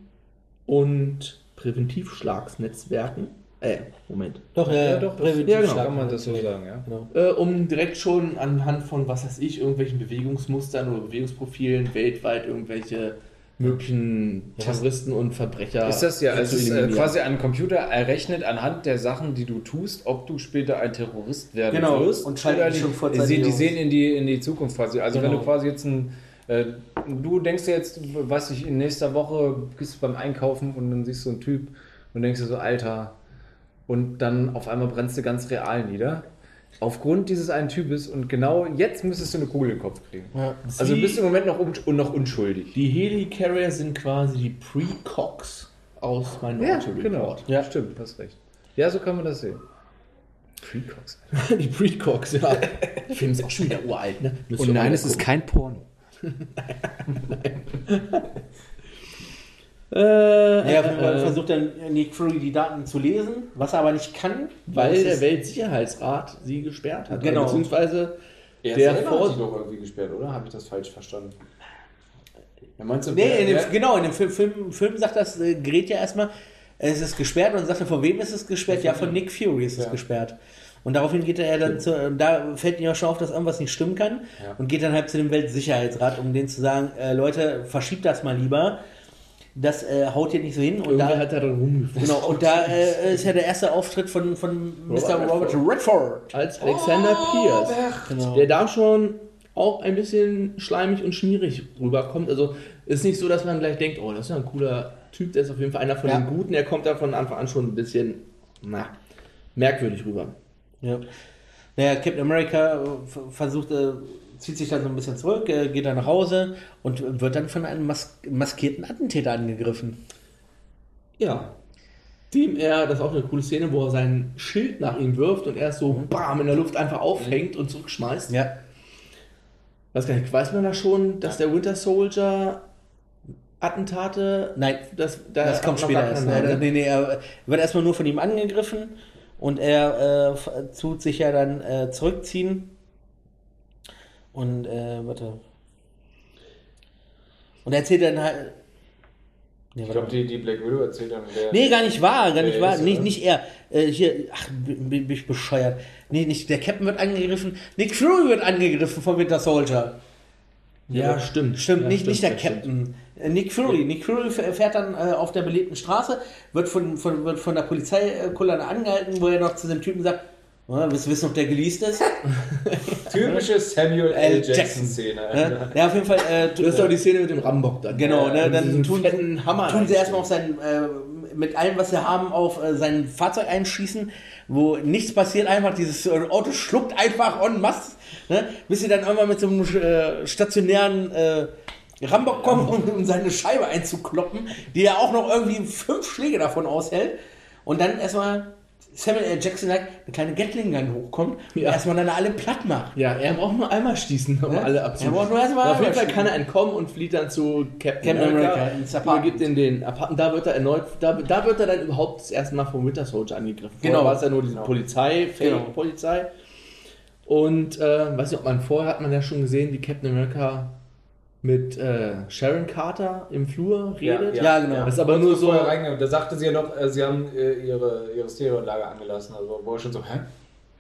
und Präventivschlagsnetzwerken, äh, Moment, Doch, ja, Ja, doch, präventiv ja, genau. Kann man das so sagen, ja. äh, um direkt schon anhand von, was weiß ich, irgendwelchen Bewegungsmustern oder Bewegungsprofilen weltweit irgendwelche möglichen Terroristen und Verbrecher Ist das ja, also ist äh, quasi ein Computer errechnet anhand der Sachen, die du tust, ob du später ein Terrorist werden Genau, wirst. und die, schon vorzeitig sie, die sehen in die, in die Zukunft quasi. Also wenn Genau. du quasi jetzt ein, äh, du denkst jetzt, weiß ich, in nächster Woche bist du beim Einkaufen und dann siehst du einen Typ und denkst dir so, Alter, und dann auf einmal brennst du ganz real nieder. Aufgrund dieses einen Types und genau jetzt müsstest du eine Kugel in den Kopf kriegen. Ja. Also bist du im Moment noch, un und noch unschuldig. Die Helicarrier sind quasi die Precox aus Minority Report. Ja, stimmt, hast recht. Ja, so kann man das sehen. Precox. (laughs) die Precox, ja. Der Film ist auch schon wieder uralt, ne? Müsst Und nein, es ist kein Porno. (laughs) (laughs) Äh, Ja, Fall äh, versucht dann Nick Fury die Daten zu lesen, was er aber nicht kann. weil es der Weltsicherheitsrat sie gesperrt hat. Genau. Beziehungsweise Er der vor hat die doch irgendwie gesperrt, oder? Habe ich das falsch verstanden? Ja, meinst du, Nee, in dem, wer- genau, in dem Film, Film, Film sagt das äh, Gerät ja erstmal, es ist gesperrt und sagt er, von wem ist es gesperrt? Ja, von Nick Fury ist es Ja. gesperrt. Und daraufhin geht er dann zu, und da fällt ihm ja schon auf, dass irgendwas nicht stimmen kann Ja. und geht dann halt zu dem Weltsicherheitsrat, um denen zu sagen, äh, Leute, verschiebt das mal lieber. Das äh, haut hier nicht so hin. Und Irgendwer da, hat da dran rumgefunden. genau, und da äh, ist ja der erste Auftritt von, von Mr. Robert Redford. Als Alexander Pierce. Genau. Der da schon auch ein bisschen schleimig und schmierig rüberkommt. Also ist nicht so, dass man gleich denkt, oh, das ist ja ein cooler Typ, der ist auf jeden Fall einer von Ja. den Guten. Er kommt da von Anfang an schon ein bisschen, na, merkwürdig rüber. Ja. Naja, Captain America äh, versucht, äh, zieht sich dann so ein bisschen zurück, äh, geht dann nach Hause und wird dann von einem mas maskierten Attentäter angegriffen. Ja. Dem er, das ist auch eine coole Szene, wo er sein Schild nach ihm wirft und er es so bam in der Luft einfach aufhängt und zurückschmeißt. Ja. Weiß gar nicht, weiß man da schon, dass der Winter Soldier Attentate. Nein, das, das kommt später erst. ne? nee, nee, er wird erstmal nur von ihm angegriffen und er äh, tut sich ja dann äh, zurückziehen. Und, äh, warte. Und er erzählt dann halt. Nee, Ich glaube, die, die Black Widow erzählt dann. Nee, gar nicht wahr, gar nicht wahr. ist, Nicht, oder? nicht er. Äh, hier, ach, bin, ich bescheuert. Nee, nicht der Captain wird angegriffen. Nick Fury wird angegriffen vom Winter Soldier. Ja, stimmt. Stimmt, ja, nicht, nicht der das stimmt. Captain. Äh, Nick Fury. Nick Fury fährt dann äh, auf der belebten Straße, wird von, von, wird von der Polizeikolonne angehalten, wo er noch zu dem Typen sagt, oh, willst du wissen, ob der geleast ist? (laughs) Typische Samuel L. L. Jackson Jackson. Szene. Ne? ja, auf jeden Fall. Äh, Das ist doch die Szene mit dem Rambock dann. Genau, ne, dann tun, fetten Hammer. tun sie erstmal auf seinen äh, mit allem, was sie haben, auf äh, sein Fahrzeug einschießen, wo nichts passiert, einfach dieses äh, Auto schluckt einfach en masse, ne? bis sie dann irgendwann mit so einem äh, stationären äh, Rambock kommen, um, um seine Scheibe einzukloppen, die ja auch noch irgendwie fünf Schläge davon aushält und dann erstmal Samuel L. Jackson like, eine kleine Gatling-Gun hochkommt und Ja. erstmal dann alle platt macht. Ja, er braucht nur einmal schießen, um Ja? alle Er abzuschießen. braucht nur erstmal Auf jeden Fall kann er entkommen und flieht dann zu Captain, Captain America, America übergibt in den Apartment. Da wird er erneut, da, da wird er dann überhaupt das erste Mal vom Winter Soldier angegriffen. Genau. Vorher war es ja nur diese Genau. Polizei, Genau. Fake-Polizei. Und äh, weiß nicht, ob man vorher hat man ja schon gesehen, wie Captain America mit äh, Sharon Carter im Flur redet. Ja, genau. Das ist aber nur so. Da sagte sie ja noch, äh, sie haben äh, ihre, ihre Stereoanlage angelassen. Also war schon so, hä?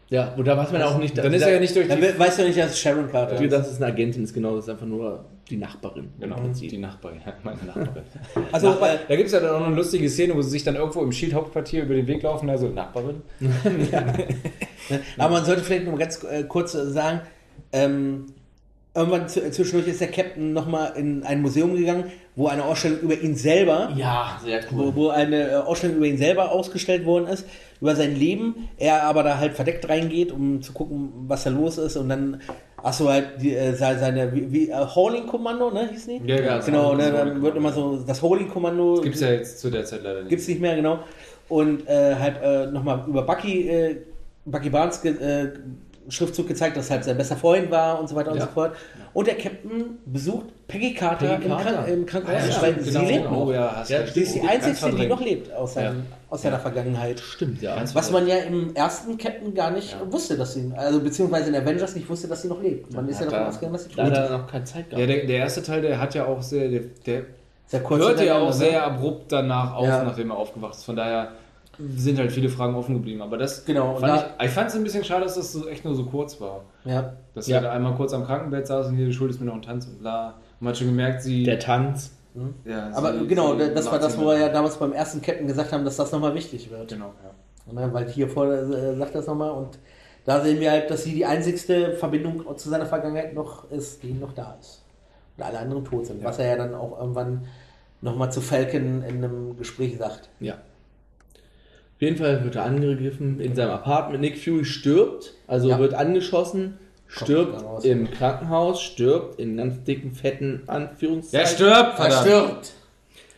Ja, und da weiß man ja auch nicht. Dann ist er ja nicht durch Dann die... we- weißt du nicht, dass es Sharon Carter Ja. ist. dass es eine Agentin ist, genau, das ist einfach nur die Nachbarin. Genau, im Prinzip. die Nachbarin, ja, meine Nachbarin. (laughs) Also, äh, da gibt es ja dann auch noch eine lustige Szene, wo sie sich dann irgendwo im Shield-Hauptquartier über den Weg laufen, also Nachbarin. (laughs) (laughs) Aber man sollte vielleicht noch mal ganz äh, kurz sagen, ähm, irgendwann zwischendurch ist der Captain nochmal in ein Museum gegangen, wo eine Ausstellung über ihn selber, Ja, sehr wo, wo eine äh, Ausstellung über ihn selber ausgestellt worden ist, über sein Leben, er aber da halt verdeckt reingeht, um zu gucken, was da los ist und dann Hast du halt die, äh, se- seine wie, wie, äh, Hauling-Kommando, ne, hieß die? Ja, ja, genau. Ne, dann wird immer so das Hauling-Kommando. Gibt es ja jetzt zu der Zeit leider nicht. Gibt's nicht mehr, genau. Und äh, halt äh, nochmal über Bucky, äh, Bucky Barnes äh, Schriftzug gezeigt, dass halt sein bester Freund war und so weiter und Ja. so fort. Und der Captain besucht Peggy Carter, Peggy im, Carter. Im Krankenhaus, Ja, weil stimmt, sie genau, lebt genau. noch. Oh, ja, Ja. Sie ist die Ganz einzige, die verdrängt. noch lebt aus, seinem, aus seiner Vergangenheit. Stimmt, ja. Ganz Was man ja im ersten Captain gar nicht wusste, dass sie, also beziehungsweise in Avengers nicht wusste, dass sie noch lebt. Man ist ja davon da- ausgegangen, dass sie tot Da ist. hat er noch keine Zeit Ja, gehabt. der, der erste Teil, der hat ja auch sehr, der, der Sehr kurz hörte ja auch hintereinander, ne? sehr abrupt danach auf, Ja. nachdem er aufgewacht ist. Von daher sind halt viele Fragen offen geblieben. Aber das Genau, fand da- ich, ich fand es ein bisschen schade, dass das so echt nur so kurz war. Ja. Dass Ja. er da einmal kurz am Krankenbett saß und hier, du schuldest mir noch einen Tanz und bla. Und man hat schon gemerkt, sie. Der Tanz. ja, Aber sie- genau, sie das war das, sie wo wir ja damals beim ersten Captain gesagt haben, dass das nochmal wichtig wird. Genau, ja. Weil hier vor äh, sagt das nochmal und da sehen wir halt, dass sie die einzigste Verbindung zu seiner Vergangenheit noch ist, die noch da ist. Und alle anderen tot sind. Was er ja dann auch irgendwann nochmal zu Falcon in einem Gespräch sagt. Ja. Auf jeden Fall wird er angegriffen in seinem Apartment. Nick Fury stirbt, also Ja. wird angeschossen, stirbt raus. im Krankenhaus, stirbt in ganz dicken, fetten Anführungszeichen. stirbt! verdammt. Verstirbt!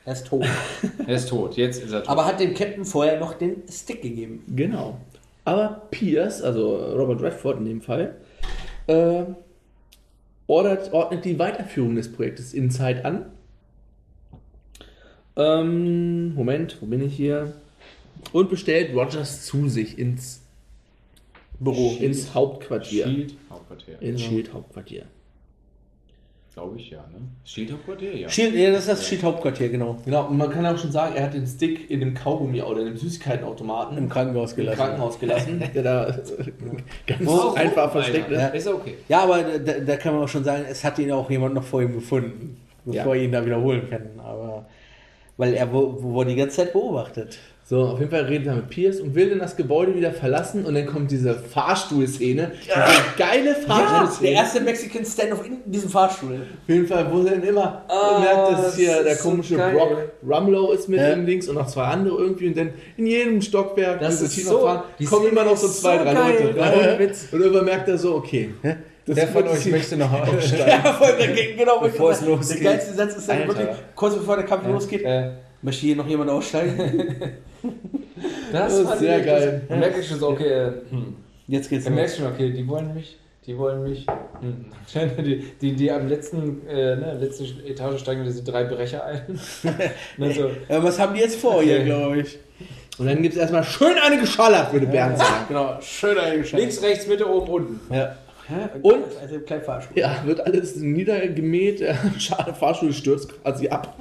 Er ist tot. (laughs) Er ist tot, jetzt ist er tot. Aber hat dem Captain vorher noch den Stick gegeben. Genau. Aber Pierce, also Robert Redford in dem Fall, äh, ordert, ordnet die Weiterführung des Projektes Inside an. Ähm, Moment, wo bin ich hier? Und bestellt Rogers zu sich ins Büro. ins Hauptquartier. Shield, Hauptquartier. Ins Shield-Hauptquartier. Glaube ich, ja, ne? Shield Hauptquartier, ja. Shield, ja, das ist das Shield-Hauptquartier, genau. Genau, und man kann auch schon sagen, er hat den Stick in dem Kaugummi oder in dem Süßigkeitenautomaten Im Krankenhaus im gelassen. Krankenhaus gelassen, der da (laughs) ganz Warum, einfach versteckt ist. Ja, ist okay. Ja, aber da, da kann man auch schon sagen, es hat ihn auch jemand noch vor ihm gefunden, bevor Ja. er ihn da wiederholen kann. Aber weil er wurde die ganze Zeit beobachtet. So, auf jeden Fall redet er mit Pierce und will dann das Gebäude wieder verlassen und dann kommt diese Fahrstuhlszene. Diese geile der Fahrstuhlszene. erste Mexican Stand-off in diesem Fahrstuhl. Auf jeden Fall, wo sie dann immer Ah, merkt, dass das hier der ist so komische geil. Brock Rumlow ist mit Ja. ihm links und noch zwei andere irgendwie und dann in jedem Stockwerk, Das ist so- fahren, die kommen immer noch so zwei, so drei geil. Leute Ja. Und irgendwann merkt er so, okay. Das Wer von euch möchte noch (laughs) aussteigen? Ja, voll, der geht genau Bevor es der losgeht. geilste Satz ist dann Alter. wirklich, kurz bevor der Kampf losgeht, Äh, möchte hier noch jemand aussteigen? (laughs) das Das ist sehr ich- geil. Da merke ich schon so, okay, äh, hm. Jetzt geht's Da los. merkst du schon, okay, die wollen mich, die wollen mich. Hm. (laughs) Die, die, die am letzten, äh, ne, letzten Etage steigen diese drei Brecher ein. (laughs) ne, so. Ja, was haben die jetzt vor hier, glaube ich? Und dann gibt es erstmal schön eine geschallert, würde Bernd sagen. Genau, schön eingeschaltet. Links, rechts, Mitte, oben, unten. Ja. Und? Also klein Fahrstuhl. Ja, wird alles niedergemäht, Fahrstuhl stürzt quasi ab.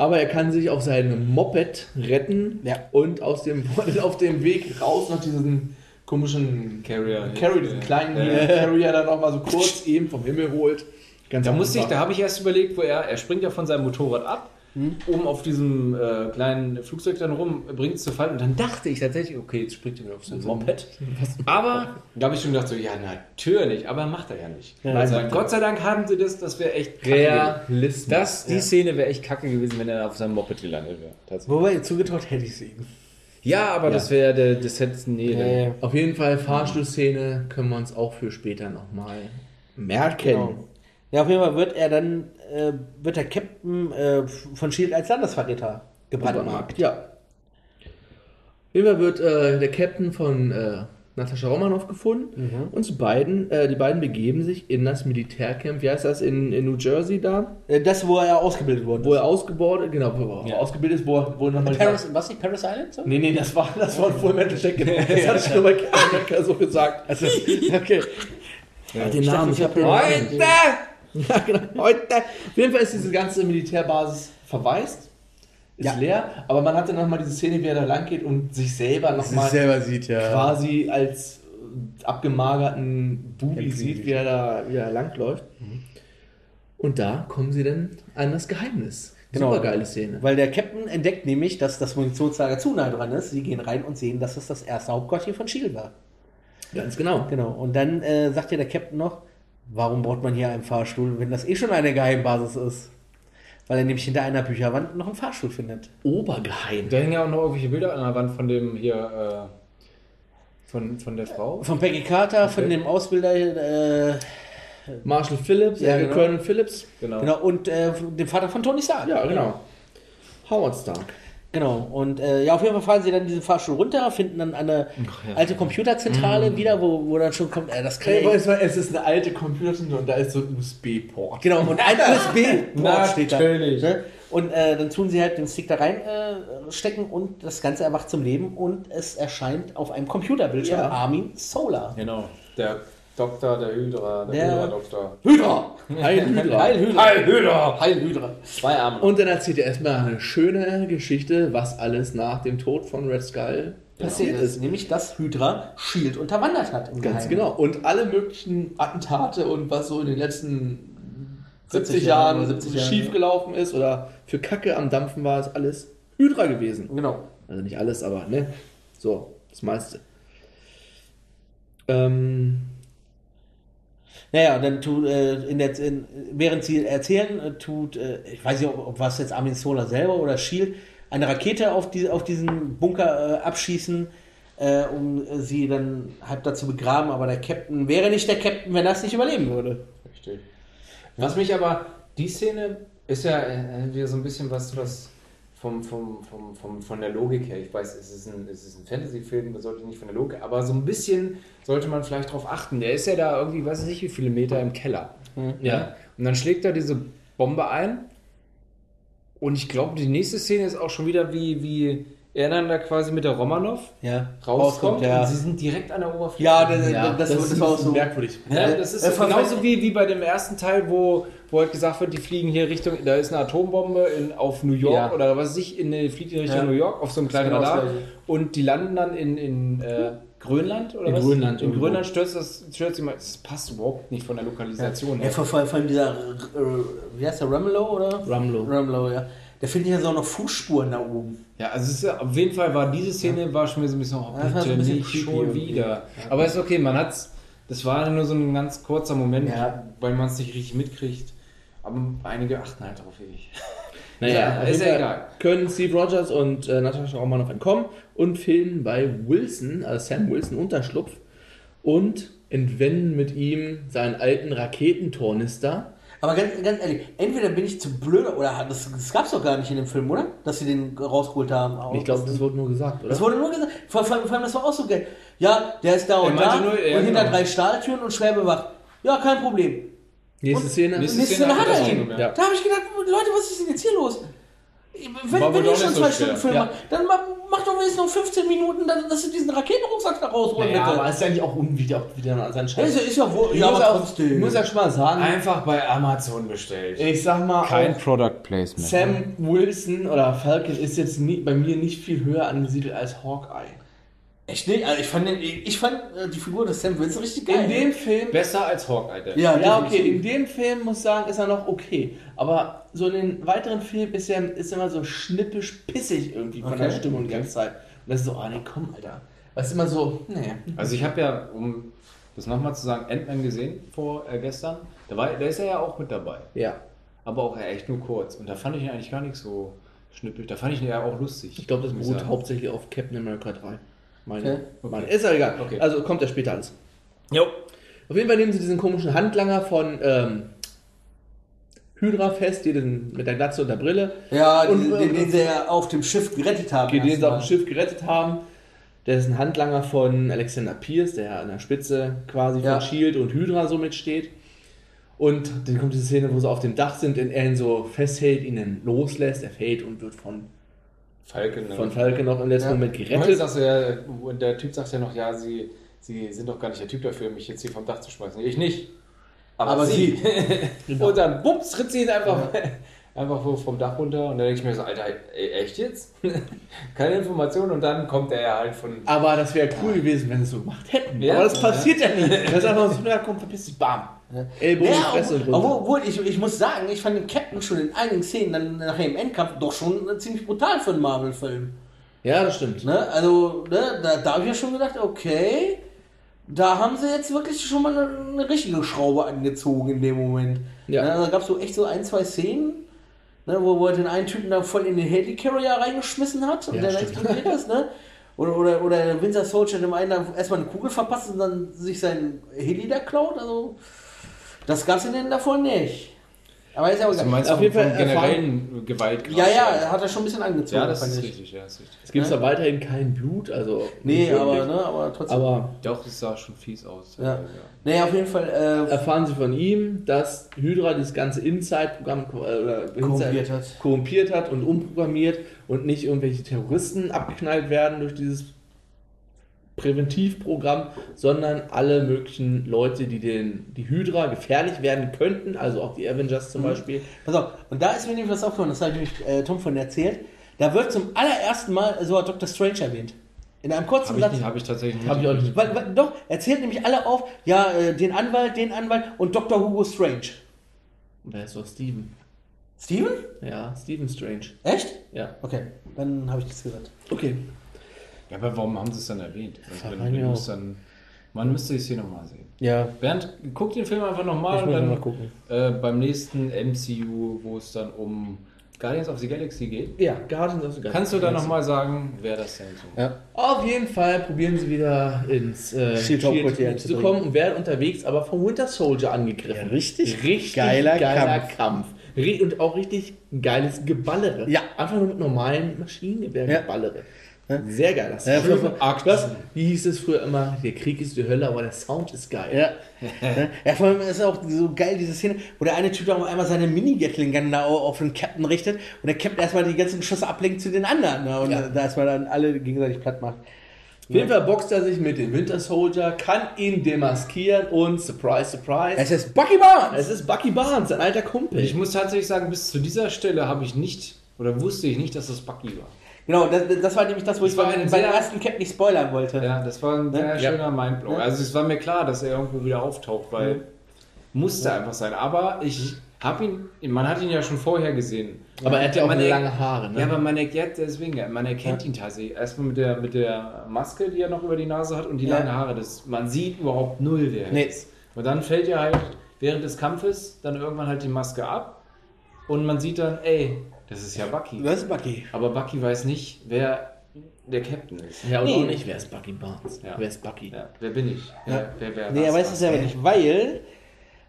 Aber er kann sich auf seinem Moped retten Ja. und aus dem, auf dem Weg raus noch diesen komischen Carrier. Carry, diesen kleinen Ja. Carrier dann nochmal so kurz eben vom Himmel holt. Ganz Da musste ich, einfach. da habe ich erst überlegt, wo er, er springt ja von seinem Motorrad ab, oben auf diesem äh, kleinen Flugzeug dann rum, bringt es zu fallen. Und dann dachte ich tatsächlich, okay, jetzt springt er wieder auf so ein Moped. Aber da habe ich schon gedacht, so, ja, natürlich, aber macht er ja nicht. also, Gott sei Dank haben sie das, das wäre echt. Realismus. Das, die Szene wäre echt kacke gewesen, wenn er auf seinem Moped gelandet wäre. Wobei, zugetraut hätte ich es ihm. Ja, aber das wäre der, das hätte, nee, Äh, Auf jeden Fall, Fahrstuhlszene können wir uns auch für später nochmal merken. Genau. Ja, auf jeden Fall wird er dann, äh, wird der Captain äh, von Shield als Landesverräter gebrandmarkt. Ja. Auf jeden Fall wird äh, der Captain von äh, Natascha Romanoff gefunden und zu beiden, äh, die beiden begeben sich in das Militärcamp, wie heißt das, in, in New Jersey da, Äh, das, wo er ausgebildet wurde. wo er ausgebordet, genau, wo er ausgebildet ist, wo er, wo er nochmal Paris, was nicht Paris Island? So? Nee, nee, das war, das war ein Full Metal Jacket. Das hatte ich nur bei Amerika so gesagt. Also, okay. Ja, den Namen. Ich hab Heute! (laughs) Ja, genau. Heute. Auf jeden Fall ist diese ganze Militärbasis verwaist. Ist Ja. leer. Aber man hat dann nochmal diese Szene, wie er da lang geht und sich selber nochmal selber sieht, ja. quasi als äh, abgemagerten Bubi Kämpfen sieht, wie er da, wie er langläuft. Und da kommen sie dann an das Geheimnis. Genau. Super geile Szene. Weil der Captain entdeckt nämlich, dass das Munitionslager zu nah dran ist. Sie gehen rein und sehen, dass es das erste Hauptquartier von Shield war. Ganz genau. Genau. Und dann äh, sagt ja der Captain noch, warum braucht man hier einen Fahrstuhl, wenn das eh schon eine Geheimbasis ist? Weil er nämlich hinter einer Bücherwand noch einen Fahrstuhl findet. Obergeheim. Da hängen ja auch noch irgendwelche Bilder an der Wand von dem hier, äh, von, von der Frau. Von Peggy Carter, von dem Ausbilder, äh, Marshall Phillips, Ja, äh, genau. Colonel Phillips. Genau. genau, und äh, dem Vater von Tony Stark. Ja, genau. Howard Stark. Genau, und äh, ja, auf jeden Fall fahren sie dann diesen Fahrstuhl runter, finden dann eine alte Computerzentrale wieder, wo, wo dann schon kommt, äh, das kann Hey, ja du, es ist eine alte Computerzentrale und da ist so ein USB-Port. Genau, und ein USB-Port (laughs) steht da. Natürlich. Ne? Und äh, dann tun sie halt den Stick da rein äh, stecken und das Ganze erwacht zum Leben und es erscheint auf einem Computerbildschirm Ja. Armin Solar. Genau. Der Doktor, der Hydra, der, Der- Hydra-Doktor. Hydra! (laughs) Ein Hydra. Heil Hydra! Heil Hydra! Heil Hydra! Zwei Arme. Und dann erzählt er erstmal eine schöne Geschichte, was alles nach dem Tod von Red Skull passiert Passiert ist, ist. nämlich dass Hydra Shield unterwandert hat. Ganz Geheimen. genau. Und alle möglichen Attentate und was so in den letzten 70, 70 Jahren, Jahren, 70 Jahren, schief gelaufen ist oder für Kacke am Dampfen war, ist alles Hydra gewesen. Genau. Also nicht alles, aber ne? So, das meiste. Ähm, Naja, und dann tut, äh, in der, in, während sie erzählen, äh, tut, äh, ich weiß nicht, ob, ob was jetzt Armin Solar selber oder Shield, eine Rakete auf, die, auf diesen Bunker äh, abschießen, äh, um sie dann halb dazu begraben, aber der Captain wäre nicht der Captain, wenn es nicht überleben würde. Richtig. Was mich aber, die Szene ist ja äh, wieder so ein bisschen was, was vom, vom, vom, vom, von der Logik her, ich weiß, es ist ein, es ist ein Fantasy-Film, das sollte nicht von der Logik, aber so ein bisschen sollte man vielleicht darauf achten. Der ist ja da irgendwie, weiß ich nicht, wie viele Meter im Keller. Ja. Und dann schlägt er diese Bombe ein. Und ich glaube, die nächste Szene ist auch schon wieder wie, wie er dann da quasi mit der Romanov Ja, rauskommt. ja. Und sie sind direkt an der Oberfläche. Ja, das, ja, das, das, das, war auch ist so. merkwürdig. Ja, das ist Äh, genauso wie, wie bei dem ersten Teil, wo, wo halt gesagt wird, die fliegen hier Richtung, da ist eine Atombombe in, auf New York Ja. oder was weiß ich, in, fliegt in Richtung Ja. New York auf so einem kleinen genau Radar und die landen dann in, in äh, Grönland oder In was? Grönland In irgendwo. Grönland stürzt das, stürzt jemand, das passt überhaupt nicht von der Lokalisation Ja, her. vor, vor, vor allem dieser, äh, wie heißt der, Rumlow oder? Rumlow. Rumlow, ja. Der findet ja so auch noch Fußspuren da oben. Ja, also es ist, ja- auf jeden Fall war diese Szene, war schon mir so ein bisschen, oh, Ja, bitte ein bisschen nicht schon wieder. Aber ist okay, man hat's, das war nur so ein ganz kurzer Moment, Ja. weil man es nicht richtig mitkriegt. Aber einige achten halt darauf ewig. (laughs) Naja, Ja, ist ja egal. Können Steve Rogers und äh, Natascha Romanoff entkommen und filmen bei Wilson, also Sam Wilson, Unterschlupf und entwenden mit ihm seinen alten Raketentornister. Aber ganz, ganz ehrlich, entweder bin ich zu blöd oder das, das gab es doch gar nicht in dem Film, oder? Dass sie den rausgeholt haben. Ich glaube, das wurde nur gesagt, oder? Das wurde nur gesagt. Vor, vor, vor allem, das war auch so geil. Ja, der ist da und da nur- ja, und hinter genau. drei Stahltüren und schwer bewacht. Ja, kein Problem. Nächste Und- Szene. Nächste Nächste Szene Szene hat er ihn. ja. Da habe ich gedacht, Leute, was ist denn jetzt hier los? Wenn, War wenn doch ihr schon nicht so zwei schwer. Stunden Film Ja. macht, dann ma- macht doch wenigstens noch 15 Minuten, dass, dass sie diesen Raketenrucksack da rausholen, ja, bitte. aber es ist eigentlich auch unwider auch wieder an seinen Ja, Scheiß. ist, ja- ist ja wohl. Ich Ja, muss, aber trotzdem. ich muss ja schon mal sagen, Einfach bei Amazon bestellt. ich sag mal, Kein Product Placement. Sam Wilson oder Falcon ist jetzt nie, bei mir nicht viel höher angesiedelt als Hawkeye. Echt nicht? Also ich fand, den, ich fand äh, die Figur des Sam Wilson richtig geil. In dem Film Besser als Hawkeye. der. ja, Ja, okay, in dem Film muss ich sagen, ist er noch okay. Aber so in den weiteren Filmen ist er ist er immer so schnippisch pissig irgendwie von Okay. der Stimmung die ganze Zeit. Und das ist so, ah nee, komm, Alter. Das ist immer so, nee. Also ich habe ja, um das nochmal zu sagen, Ant-Man gesehen vor äh, gestern. Da, war, da ist er ja auch mit dabei. Ja. Aber auch echt nur kurz. Und da fand ich ihn eigentlich gar nicht so schnippig. Da fand ich ihn ja auch lustig. Ich glaube, das beruht hauptsächlich auf Captain America 3. Meine, Okay. meine. Ist ja egal. Okay. Also kommt ja später alles. Jo. Auf jeden Fall nehmen sie diesen komischen Handlanger von ähm, Hydra fest, die den, mit der Glatze und der Brille, Ja, Und- den, den, den sie ja auf dem Schiff gerettet haben. den sie auf dem. Schiff gerettet haben. Der ist ein Handlanger von Alexander Pierce, der an der Spitze quasi Ja. von Shield und Hydra so mitsteht. Und dann kommt diese Szene, wo sie auf dem Dach sind und er ihn so festhält, ihn dann loslässt. Er fällt und wird von, Falcon. ne? von Falcon noch im letzten Ja. Moment gerettet. sagst du ja, und der Typ sagt ja noch, ja, sie, sie sind doch gar nicht der Typ dafür, mich jetzt hier vom Dach zu schmeißen. Ich nicht. Aber, Aber sie. (laughs) Genau. Und dann, bums, tritt sie ihn einfach, einfach vom Dach runter. Und dann denke ich mir so, Alter, ey, echt jetzt? (laughs) Keine Information. Und dann kommt er ja halt von. Aber das wäre cool gewesen, wenn sie es so gemacht hätten. Ja. Aber das passiert ja nie. (laughs) Das ist einfach so, ja komm, verpiss dich, bam. Ellbogen, Ja, Fresse obwohl, runter. obwohl ich, ich muss sagen, ich fand den Captain schon in einigen Szenen dann nachher im Endkampf doch schon ziemlich brutal für einen Marvel-Film. Ja, das stimmt. Ne? Also, ne, da, da habe ich ja schon gedacht, okay, da haben sie jetzt wirklich schon mal eine, eine richtige Schraube angezogen in dem Moment. Ja. Ne, da gab es so echt so ein, zwei Szenen, ne, wo, wo er den einen Typen da voll in den Helicarrier reingeschmissen hat und Ja, der dann stimmt. explodiert ist, ne? Oder, oder, oder der Winter Soldier dem einen dann erstmal eine Kugel verpasst und dann sich sein Heli da klaut. Also, das gab's in denen davor nicht. Aber ist ja auch Du egal. meinst Auf jeden Fall vom generellen Gewaltgrad. Ja, ja, hat er schon ein bisschen angezogen. Ja, das ist ich. richtig, ja, das ist richtig. Es gibt zwar weiterhin kein Blut, also. Nee, aber, ne, aber trotzdem. aber Doch, das sah schon fies aus. Ja. Nee, auf jeden Fall. Äh, erfahren sie von ihm, dass Hydra das ganze Inside-Programm äh, Korrumpiert Inside- hat. korrumpiert hat und umprogrammiert und nicht irgendwelche Terroristen abgeknallt werden durch dieses Präventivprogramm, sondern alle möglichen Leute, die den, die Hydra gefährlich werden könnten, also auch die Avengers Mhm. zum Beispiel. Pass auf, und da ist mir nämlich was aufgefallen, das habe ich nämlich äh, Tom von erzählt. Da wird zum allerersten Mal so hat Dr. Strange erwähnt. In einem kurzen Habe ich, Satz. nicht- hab ich tatsächlich nicht. Hab ich auch nicht. Weil, weil, doch, er zählt nämlich alle auf, ja, äh, den Anwalt, den Anwalt und Dr. Hugo Strange. Und da ist doch Steven. Steven? Ja, Steven Strange. Echt? Ja. Okay, dann habe ich das gehört. Okay. Ja, aber warum haben sie es dann erwähnt? Also, wenn, wenn dann, man müsste es hier nochmal sehen. Ja, Bernd, guck den Film einfach nochmal und dann mal gucken. Äh, beim nächsten MCU, wo es dann um Guardians of the Galaxy geht, Ja, Guardians of the Galaxy. kannst du da nochmal sagen, wer das denn so Ja. Auf jeden Fall probieren sie wieder ins äh, Shield zu kommen und werden unterwegs, aber vom Winter Soldier angegriffen. Ja, richtig richtig geiler Kampf. Kampf. Re- Und auch richtig geiles Geballere. Ja. Einfach nur mit normalen Maschinengewehr Ja. Geballere. Sehr geil. Das Ja, was, wie hieß es früher immer? Der Krieg ist die Hölle, aber der Sound ist geil. Ja. (laughs) ja, vor allem ist auch so geil, diese Szene, wo der eine Typ da auf einmal seine Mini-Gatling-Gun da auf den Captain richtet und der Captain erstmal die ganzen Schüsse ablenkt zu den anderen. Ne? Und Ja. da erstmal dann alle gegenseitig platt macht. Auf jeden Fall boxt er sich mit dem Winter Soldier, kann ihn demaskieren und surprise, surprise. Es ist Bucky Barnes! es ist Bucky Barnes, sein alter Kumpel. Ich muss tatsächlich sagen, bis zu dieser Stelle habe ich nicht, oder wusste ich nicht, dass das Bucky war. Genau, das, das war nämlich das, wo Das ich war bei, der ersten Cap nicht spoilern wollte. Ja, das war ein sehr Ja. schöner Mindblow. Also es war mir klar, dass er irgendwo wieder auftaucht, weil musste einfach sein. Aber ich habe ihn, man hat ihn ja schon vorher gesehen. aber er hat ja auch Man er- lange Haare, ne? Ja, aber man erkennt deswegen, man erkennt ihn tatsächlich. Erstmal mit der, mit der Maske, die er noch über die Nase hat und die Ja. langen Haare. Das, man sieht überhaupt null, wer er Nee. ist. Und dann fällt ja halt während des Kampfes dann irgendwann halt die Maske ab und man sieht dann, ey, das ist ja Bucky. Das ist Bucky. Aber Bucky weiß nicht, wer der Captain ist. Ja, und Nee. auch nicht, wer ist Bucky Barnes? Ja. Wer ist Bucky? Ja, wer bin ich? Wer, wer, wer, Nee, er weiß es selber nicht, weil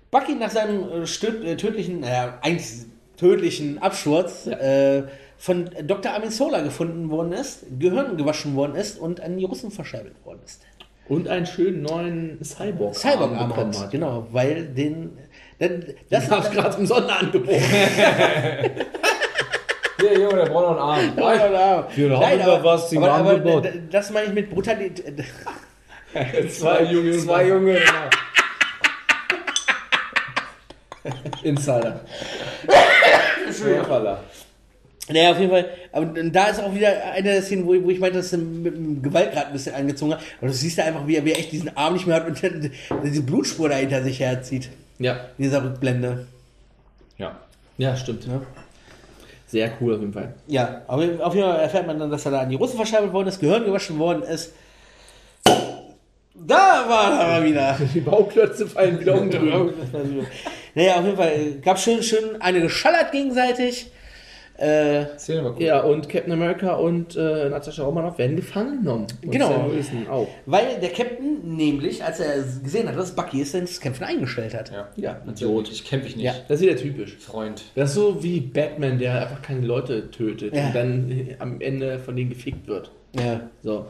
Bucky nach seinem äh, äh, tödlichen, naja, eigentlich tödlichen Absturz äh, von Dr. Amisola gefunden worden ist, Gehirn gewaschen worden ist und an die Russen verscherbelt worden ist. Und einen schönen neuen Cyborg. Cyborg-Arm bekommen hat, genau, weil den. denn- Das, Das ist gerade im Sonderangebot. (laughs) Hier, Junge, der braucht noch einen Arm. Genau. Wir haben Nein, da aber, was aber, aber d- das meine ich mit Brutalität. (laughs) Zwei Junge. Zwei Junge, genau. (laughs) Insider. Schön. Naja, auf jeden Fall. Aber da ist auch wieder eine der Szenen, wo, wo ich meinte, dass er mit dem Gewaltgrad ein bisschen angezogen hat. Aber du siehst da einfach, wie er, wie er echt diesen Arm nicht mehr hat und dann diese Blutspur da hinter sich herzieht. Ja. In dieser Rückblende. Ja. Ja, stimmt. Sehr cool auf jeden Fall. Ja, aber auf jeden Fall erfährt man dann, dass er da an die Russen verscherbelt worden ist, Gehirn gewaschen worden ist. Da war er aber wieder. (laughs) Die Bauklötze fallen wieder um (laughs) naja, auf jeden Fall gab schön, schön eine geschallert gegenseitig. Äh, cool. Ja, und Captain America und äh, Natascha Romanoff werden gefangen genommen. Und Genau. Sam Wilson auch. weil der Captain nämlich, als er gesehen hat, dass Bucky ist, das Kämpfen eingestellt hat. Ja. Ja, Idiot. Ich kämpfe ich nicht. Ja. Das ist wieder typisch. Freund. Das ist so wie Batman, der einfach keine Leute tötet Ja. und dann äh, am Ende von denen gefickt wird. Ja. So.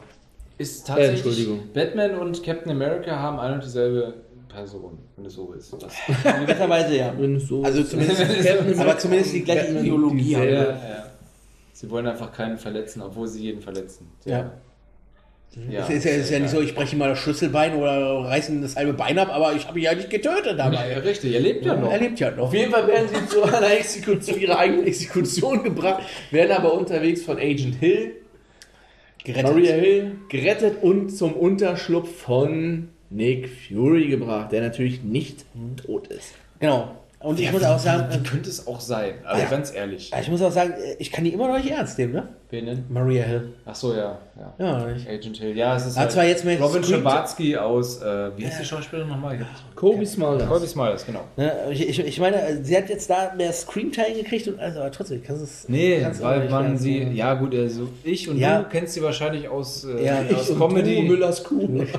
Ist tatsächlich. Entschuldigung. Batman und Captain America haben eine und dieselbe Person, wenn es so ist. (laughs) Das, In gewisser Weise ja. Wenn es so Also zumindest, (laughs) aber zumindest die gleiche Ideologie haben. ja, ja. Sie wollen einfach keinen verletzen, obwohl sie jeden verletzen. Ja. ja. Es ist ja, es ist ja nicht so, ich breche ihm mal das Schlüsselbein oder reiße ihm das halbe Bein ab, aber ich habe ihn ja nicht getötet dabei. Ja, richtig, er lebt ja noch. Er lebt ja noch. Auf jeden Fall werden sie zu einer Exekution, zu ihrer eigenen Exekution gebracht, werden aber unterwegs von Agent Hill, Gerettet. Maria Hill, gerettet und zum Unterschlupf von Nick Fury gebracht, der natürlich nicht tot ist. Genau. Und ich muss auch sagen, Wie könnte es auch sein? Also Ja. ganz ehrlich. ich muss auch sagen, ich kann die immer noch nicht ernst nehmen, ne? Wen denn? Maria Hill. Ach so, ja. ja. Ja, nicht. Agent Hill. Ja, es ist Hat zwar jetzt mehr Robin Schabatsky aus, äh, wie heißt die Schauspielerin nochmal? Ich hab's- Kobe Smulders. Colby Smiles, genau. Ne? Ich, ich, ich meine, sie hat jetzt da mehr Screamtime gekriegt und also, aber trotzdem kannst du es. Nee, kannst weil man sie, nehmen. ja gut, also ich und Ja. du kennst sie wahrscheinlich aus, äh, Ja, aus und Comedy. Du, Müllers Kuh. (laughs)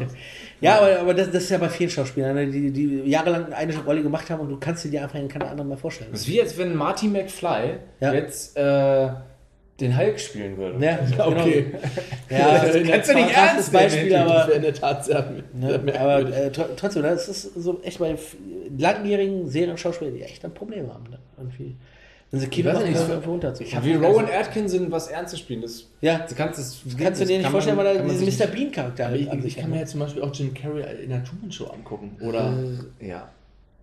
Ja, aber, aber das, das ist ja bei vielen Schauspielern, ne, die, die jahrelang eine Rolle gemacht haben und du kannst sie dir einfach in keiner anderen mehr vorstellen. Das ist wie als wenn Marty McFly Ja. jetzt äh, den Hulk spielen würde. Ja, Okay. Genau. (laughs) Ja, Das kannst du nicht ernst nehmen. Beispiel, aber, Das wäre in der Tat sehr, sehr ne, aber merkwürdig. äh, tr- trotzdem, es ist so echt bei langjährigen Serienschauspielern, die echt ein Problem haben. Ne? Irgendwie. Wenn sie Kino weiß machen, nicht, können, ich- runterzukommen. Wie Rowan Atkinson was Ernstes spielen, das Ja, du kannst es kannst du dir nicht vorstellen, man- weil er diesen Mr. Bean-Charakter Aber ich, ich sich kann hat. mir jetzt zum Beispiel auch Jim Carrey in der Truman Show angucken. Oder nicht- ja.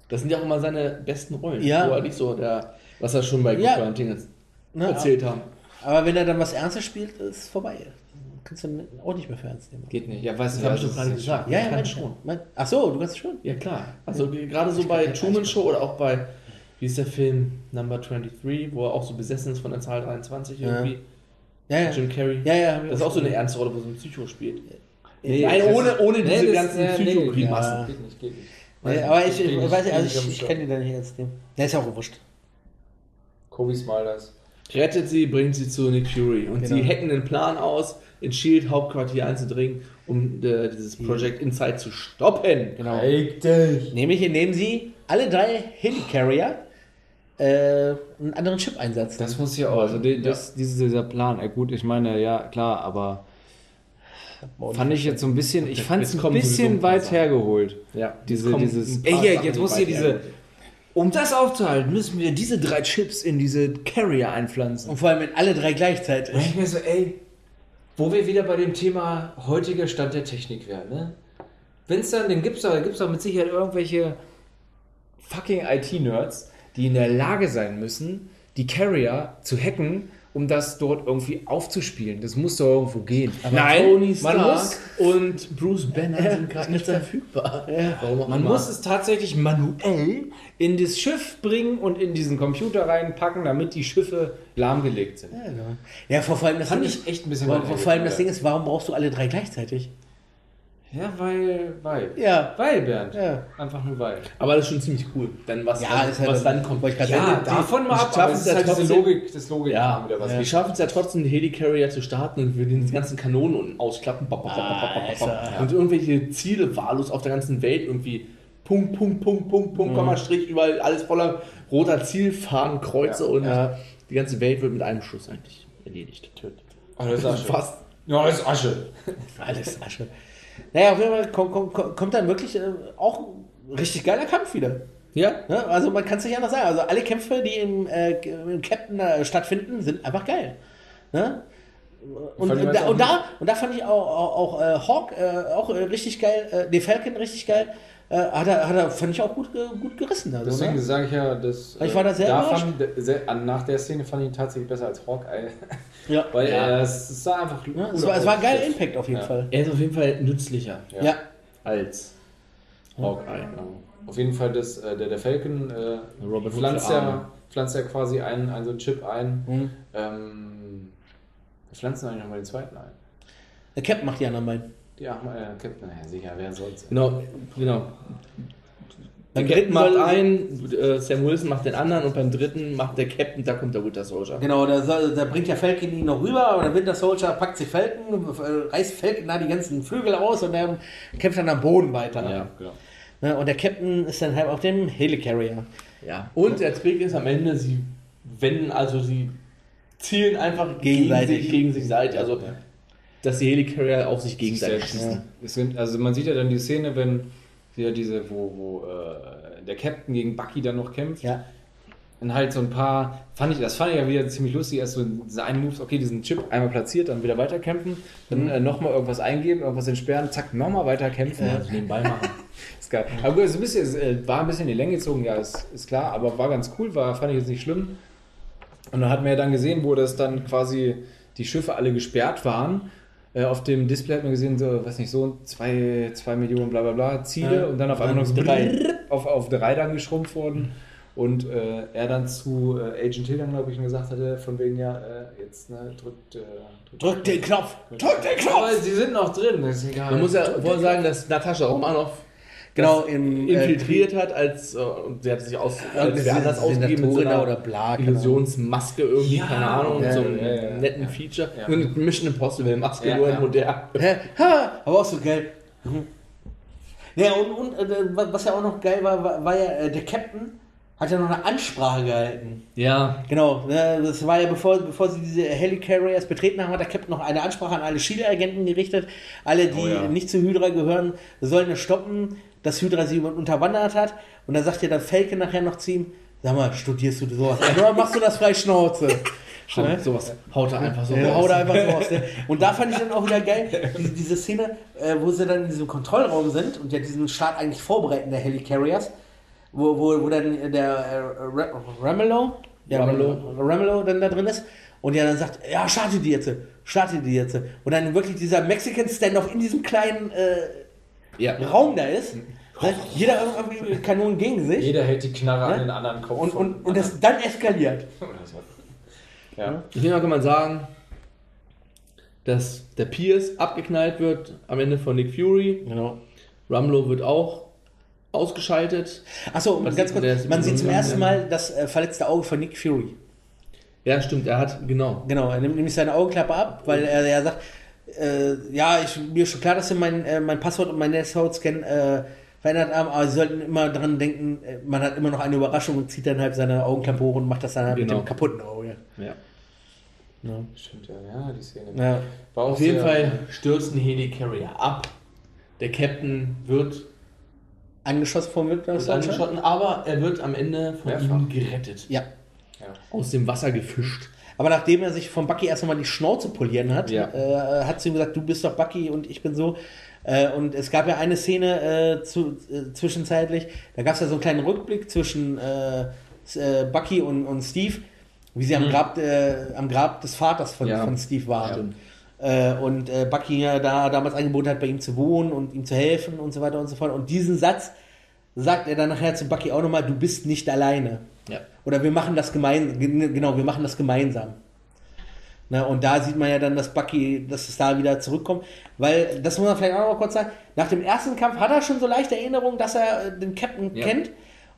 das sind ja auch immer seine besten Rollen. Ja. Wo er nicht so der, was er schon bei Good Ja. Hunting jetzt Ne, erzählt haben. Aber wenn er dann was Ernstes spielt, ist es vorbei. Kannst du auch nicht mehr für ernst nehmen. Geht nicht. Ja, weiß Das nicht. habe ich doch gerade gesagt. Ja, Ich ja, kann mein, schon. Mein, ach so, du kannst schon. Ja, klar. Also gerade so bei Truman Show oder auch bei, wie ist der Film Number 23, wo er auch so besessen ist von der Zahl 23 Ja. irgendwie. Ja, ja. Jim Carrey. Ja, ja. Das ist auch so eine ernste Rolle, wo so ein Psycho spielt. Nee, Nein, ohne, ohne nee, diese ganzen ja, nee, Psycho-Grimassen. ja. Geht nicht, geht nicht. Nee, aber ich, ich, nicht, weiß nicht, also ich, ich kann ihn da nicht ernst nehmen. Der ist ja auch wurscht. Kobe Smilers. Rettet sie, bringt sie zu Nick Fury. Und Genau. sie hacken einen Plan aus, ins Shield Hauptquartier einzudringen, um äh, dieses Project Inside zu stoppen. Genau. dich. Nämlich indem sie alle drei Helicarrier äh, einen anderen Chip einsetzen. Das muss ja auch. Also die, das, diese, dieser Plan. Äh, gut, ich meine, ja, klar, aber fand ich jetzt so ein bisschen, ich fand es ein bisschen weit hergeholt. Ja, Diese, dieses, ey, hier, jetzt muss hier diese, hergeholt. Um das aufzuhalten, müssen wir diese drei Chips in diese Carrier einpflanzen. Und vor allem in alle drei gleichzeitig. Und ich mir so, ey, wo wir wieder bei dem Thema heutiger Stand der Technik wären, ne? Wenn es dann, dann gibt es doch, gibt's doch mit Sicherheit irgendwelche fucking IT-Nerds, die in der Lage sein müssen, die Carrier zu hacken, um das dort irgendwie aufzuspielen. Das muss doch irgendwo gehen. Tony man Stark muss, und Bruce Banner sind gerade nicht verfügbar. Warum auch man immer. muss es tatsächlich manuell in das Schiff bringen und in diesen Computer reinpacken, damit die Schiffe lahmgelegt sind. Ja, genau. ja vor, allem das Fand Ding ich ist, echt ein bisschen vor, allem das Ding ist, warum brauchst du alle drei gleichzeitig? Ja, weil, weil. Ja. Weil, Bernd. Ja. Einfach nur weil. Aber das ist schon ziemlich cool. Dann was, Ja, dann, ist halt- was dann kommt. wollte ich gerade Ja, davon mal ab, aber schaffen es ist ja halt diese trotzdem- Logik, das Logik Ja, wieder was. die schaffen es ja trotzdem, die Helicarrier zu starten und wir den ganzen Kanonen unten ausklappen. Bap, bap, ist er- Und irgendwelche Ziele wahllos auf der ganzen Welt irgendwie. Punkt, Punkt, Punkt, Punkt, Punkt, Komma, Strich, überall alles voller roter Zielfahnen, Kreuze und Ja. die ganze Welt wird mit einem Schuss eigentlich erledigt. Tötet. Oh, ist Asche. Fast. Ja, ist Asche. Alles Asche. Naja, auf jeden Fall kommt, kommt, kommt dann wirklich äh, auch ein richtig geiler Kampf wieder. Ja, Ne? Also man kann es nicht anders sagen. Also alle Kämpfe, die im, äh, im Captain äh, stattfinden, sind einfach geil. Ne? Und, und, da, und, da, und da fand ich auch, auch, auch äh, Hawk äh, auch äh, richtig geil, den Falcon richtig geil, äh, hat, er, hat er, fand ich auch gut, gut gerissen. Also, Deswegen ne? sage ich ja, dass. Ich war da sehr da fand, an- Nach der Szene fand ich ihn tatsächlich besser als Hawkeye. Ja. (laughs) Weil Ja. er, es sah einfach. Ja, es, war, es war ein geiler Impact auf jeden Ja. Fall. Er ist auf jeden Fall nützlicher Ja. Ja. als Hawkeye. Ja. Auf jeden Fall, das, äh, der, der Falcon äh, Robert pflanzt, ja, pflanzt ja quasi einen, einen so einen Chip ein. Mhm. Ähm, wir pflanzen eigentlich nochmal den zweiten ein. Der Captain macht die anderen beiden. Ja, äh, Captain, naja, sicher, wer sonst? Genau, genau. Beim Der Captain dritten macht einen, äh, Sam Wilson macht den anderen und beim dritten macht der Captain, da kommt der Winter Soldier. Genau, da, da bringt ja Falcon ihn noch rüber, aber der Winter Soldier packt sich Falcon, äh, reißt Falcon da die ganzen Flügel aus und der kämpft dann am Boden weiter. Ja. Genau. Ne, Und der Captain ist dann halt auf dem Helicarrier. Ja. Und der Trick ist am Ende, sie wenden, also sie zielen einfach Gegenseitig. gegen sich, gegen sich seite. Also, dass die Helicarrier auf sich gegenseitig Selbst, schießen. Sind, also man sieht ja dann die Szene, wenn wieder diese, wo, wo äh, der Captain gegen Bucky dann noch kämpft. Ja. Und halt so ein paar, fand ich, das fand ich ja wieder ziemlich lustig, erst so diese einen Moves, okay, diesen Chip einmal platziert, dann wieder weiterkämpfen, dann äh, nochmal irgendwas eingeben, irgendwas entsperren, zack, nochmal weiterkämpfen. Also nebenbei machen. (laughs) ist geil. Aber gut, es ist ein bisschen, es, äh, war ein bisschen in die Länge gezogen, ja, ist, ist klar, aber war ganz cool, war, fand ich jetzt nicht schlimm. Und dann hat man ja dann gesehen, wo das dann quasi die Schiffe alle gesperrt waren. Äh, auf dem Display hat man gesehen, so, weiß nicht, so zwei, zwei Millionen bla bla bla Ziele Ja. und dann auf einmal noch so drei auf, auf drei dann geschrumpft wurden. Und äh, er dann zu äh, Agent Hill dann, glaube ich, gesagt hatte, von wegen ja, äh, jetzt ne, drückt, äh, Drück den Knopf! Drück den Aber Knopf! sie sind noch drin, ist egal. Man muss ja vorher sagen, dass Natascha Romanoff Genau, im, infiltriert hat, als äh, und sie hat sich aus, als anders ausgegeben mit so einer oder bla, Illusionsmaske irgendwie, Ja. keine Ahnung, Ja, so einem ja, ja, netten ja. Feature. Ja. Und Mission Impossible Maske, Ja, nur in ja. modern. Hä? Ha, aber auch so geil. Mhm. Ja, und, und äh, was ja auch noch geil war, war, war ja, äh, der Captain hat ja noch eine Ansprache gehalten. Ja, Genau, ne, das war ja bevor, bevor sie diese Helicarriers betreten haben, hat der Captain noch eine Ansprache an alle Shield-Agenten gerichtet. Alle, die Oh ja. nicht zu Hydra gehören, sollen es stoppen, dass Hydra sie unterwandert hat. Und dann sagt ja dann Falcon nachher noch zu ihm, sag mal, studierst du sowas? Oder machst du das frei Schnauze? (laughs) stimmt, sowas haut er einfach so Ja, raus. hau da einfach so aus. (laughs) Ne? Und da fand ich dann auch wieder geil, diese, diese Szene, äh, wo sie dann in diesem Kontrollraum sind und ja diesen Start eigentlich vorbereiten der Helicarriers, wo, wo, wo dann der äh, Ra- Ramelow, ja, Ramelow. Ramelow dann da drin ist und ja dann sagt, ja, starte die jetzt, starte die jetzt. Und dann wirklich dieser Mexican Standoff in diesem kleinen äh, Ja. Raum da ist. Ne? Jeder irgendwie mit Kanonen gegen sich. Jeder hält die Knarre Ja? an den anderen Kopf. Und, und, und das dann eskaliert. (laughs) ja. Ich finde, kann man sagen, dass der Pierce abgeknallt wird am Ende von Nick Fury. Genau. Rumlow wird auch ausgeschaltet. Achso, ganz kurz, man, sieht zum ersten Mal das äh, verletzte Auge von Nick Fury. Ja, stimmt, er hat, genau. Genau, er nimmt nämlich seine Augenklappe ab, weil er, er sagt, äh, ja, ich, mir ist schon klar, dass sie mein, äh, mein Passwort und mein Nashorn-Scan äh, verändert haben, aber sie sollten immer daran denken, äh, man hat immer noch eine Überraschung und zieht dann halt seine Augenklappe hoch und macht das dann halt mit Genau. dem kaputten Auge. Ja. Stimmt, ja, ja, die Szene. Ja. Auf jeden Fall stürzt ein Helicarrier ab. Der Captain wird, Angeschossen vom angeschossen, aber er wird am Ende von Mehrfach. ihm gerettet. Ja. Aus dem Wasser gefischt. Aber nachdem er sich von Bucky erst einmal die Schnauze polieren hat, Ja. äh, hat zu ihm gesagt, du bist doch Bucky und ich bin so. Äh, und es gab ja eine Szene äh, zu, äh, zwischenzeitlich, da gab es ja so einen kleinen Rückblick zwischen äh, äh, Bucky und, und Steve, wie sie am, Grab, am Grab des Vaters von, Mhm. Ja. von Steve waren. Äh, und Bucky ja da damals angeboten hat, bei ihm zu wohnen und ihm zu helfen und so weiter und so fort. Und diesen Satz sagt er dann nachher zu Bucky auch nochmal, du bist nicht alleine. Ja. Oder wir machen das gemeinsam, genau, wir machen das gemeinsam. Na, und da sieht man ja dann, dass Bucky, dass es da wieder zurückkommt. Weil, das muss man vielleicht auch noch mal kurz sagen, nach dem ersten Kampf hat er schon so leichte Erinnerungen, dass er äh, den Captain Ja. kennt.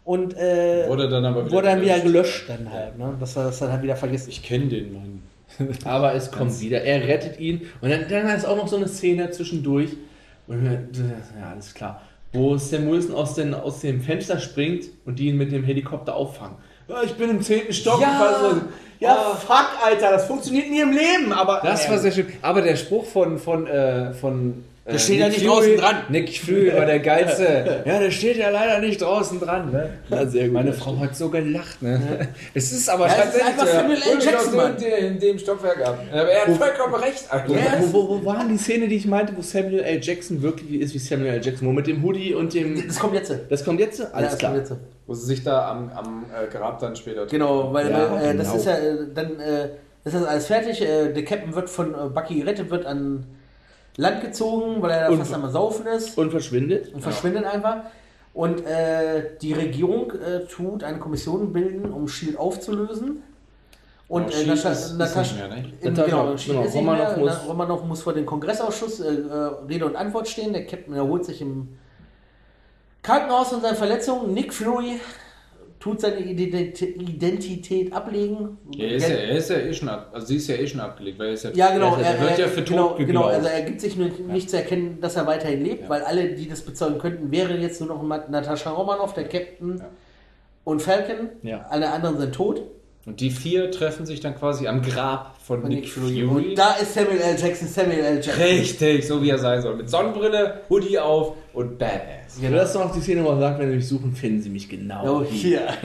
Und äh, Wurde dann aber wieder wurde dann wieder gelöscht. gelöscht dann halt, ne? dass er das dann halt wieder vergisst. Ich kenne den Mann. (laughs) Aber es kommt wieder. Er rettet ihn. Und dann, dann ist auch noch so eine Szene zwischendurch. Und wir, ja, alles klar. Wo Sam Wilson aus, den, aus dem Fenster springt und die ihn mit dem Helikopter auffangen. Ja, ich bin im zehnten Stock. Ja. So, ja, fuck, Alter, das funktioniert nie im Leben. Aber Das war sehr schön. Aber der Spruch von, von, äh, von äh, steht ja Nick nicht Fury- draußen dran. Nick Fury war der Geilste. (laughs) ja, der steht ja leider nicht draußen dran. Ne? Ja, gut. Meine Frau hat so gelacht. Ne? Es ist aber Ja, es ist tatsächlich einfach Samuel L. Jackson, Mann. in dem Stockwerk ab. Aber er hat vollkommen recht. Ja. Wo, wo, wo war denn die Szene, die ich meinte, wo Samuel L. Jackson wirklich ist wie Samuel L. Jackson? Wo mit dem Hoodie und dem. Das kommt jetzt. Das kommt jetzt? Ja, Alles das klar. kommt jetzt. Wo sie sich da am, am äh, Grab dann später Genau, weil Ja, äh, das genau. ist ja äh, dann äh, ist das alles fertig. Äh, der Captain wird von äh, Bucky gerettet, wird an Land gezogen, weil er da Und- fast am Saufen ist Und verschwindet. und verschwindet einfach. Und äh, die Regierung äh, tut eine Kommission bilden, um Shield aufzulösen. Und äh, Natascha, ne? in, Natascha, genau, genau, mehr. muss- Na, Romanoff muss vor dem Kongressausschuss äh, äh, Rede und Antwort stehen. Der Captain erholt sich im Krankenhaus von seinen Verletzungen. Nick Fury tut seine Ident- Identität ablegen. Ja, er ist ja, er ist ja eh schon ab, also sie ist ja eh schon abgelegt, weil er ist ja, Ja, genau. er, er wird ja für genau, tot genau, geglaubt. also er gibt sich nur nicht zu erkennen, dass er weiterhin lebt, weil alle, die das bezeugen könnten, wäre jetzt nur noch Natascha Romanoff, der Captain Ja. und Falcon. Ja. Alle anderen sind tot. Und die vier treffen sich dann quasi am Grab von Und Nick, Nick Fury. Und da ist Samuel L. Jackson, Samuel L. Jackson. Richtig, so wie er sein soll. Mit Sonnenbrille, Hoodie auf und Badass. Ja, das ist noch die Szene, wo er sagt, wenn sie mich suchen, finden sie mich genau. Oh, hier. (laughs)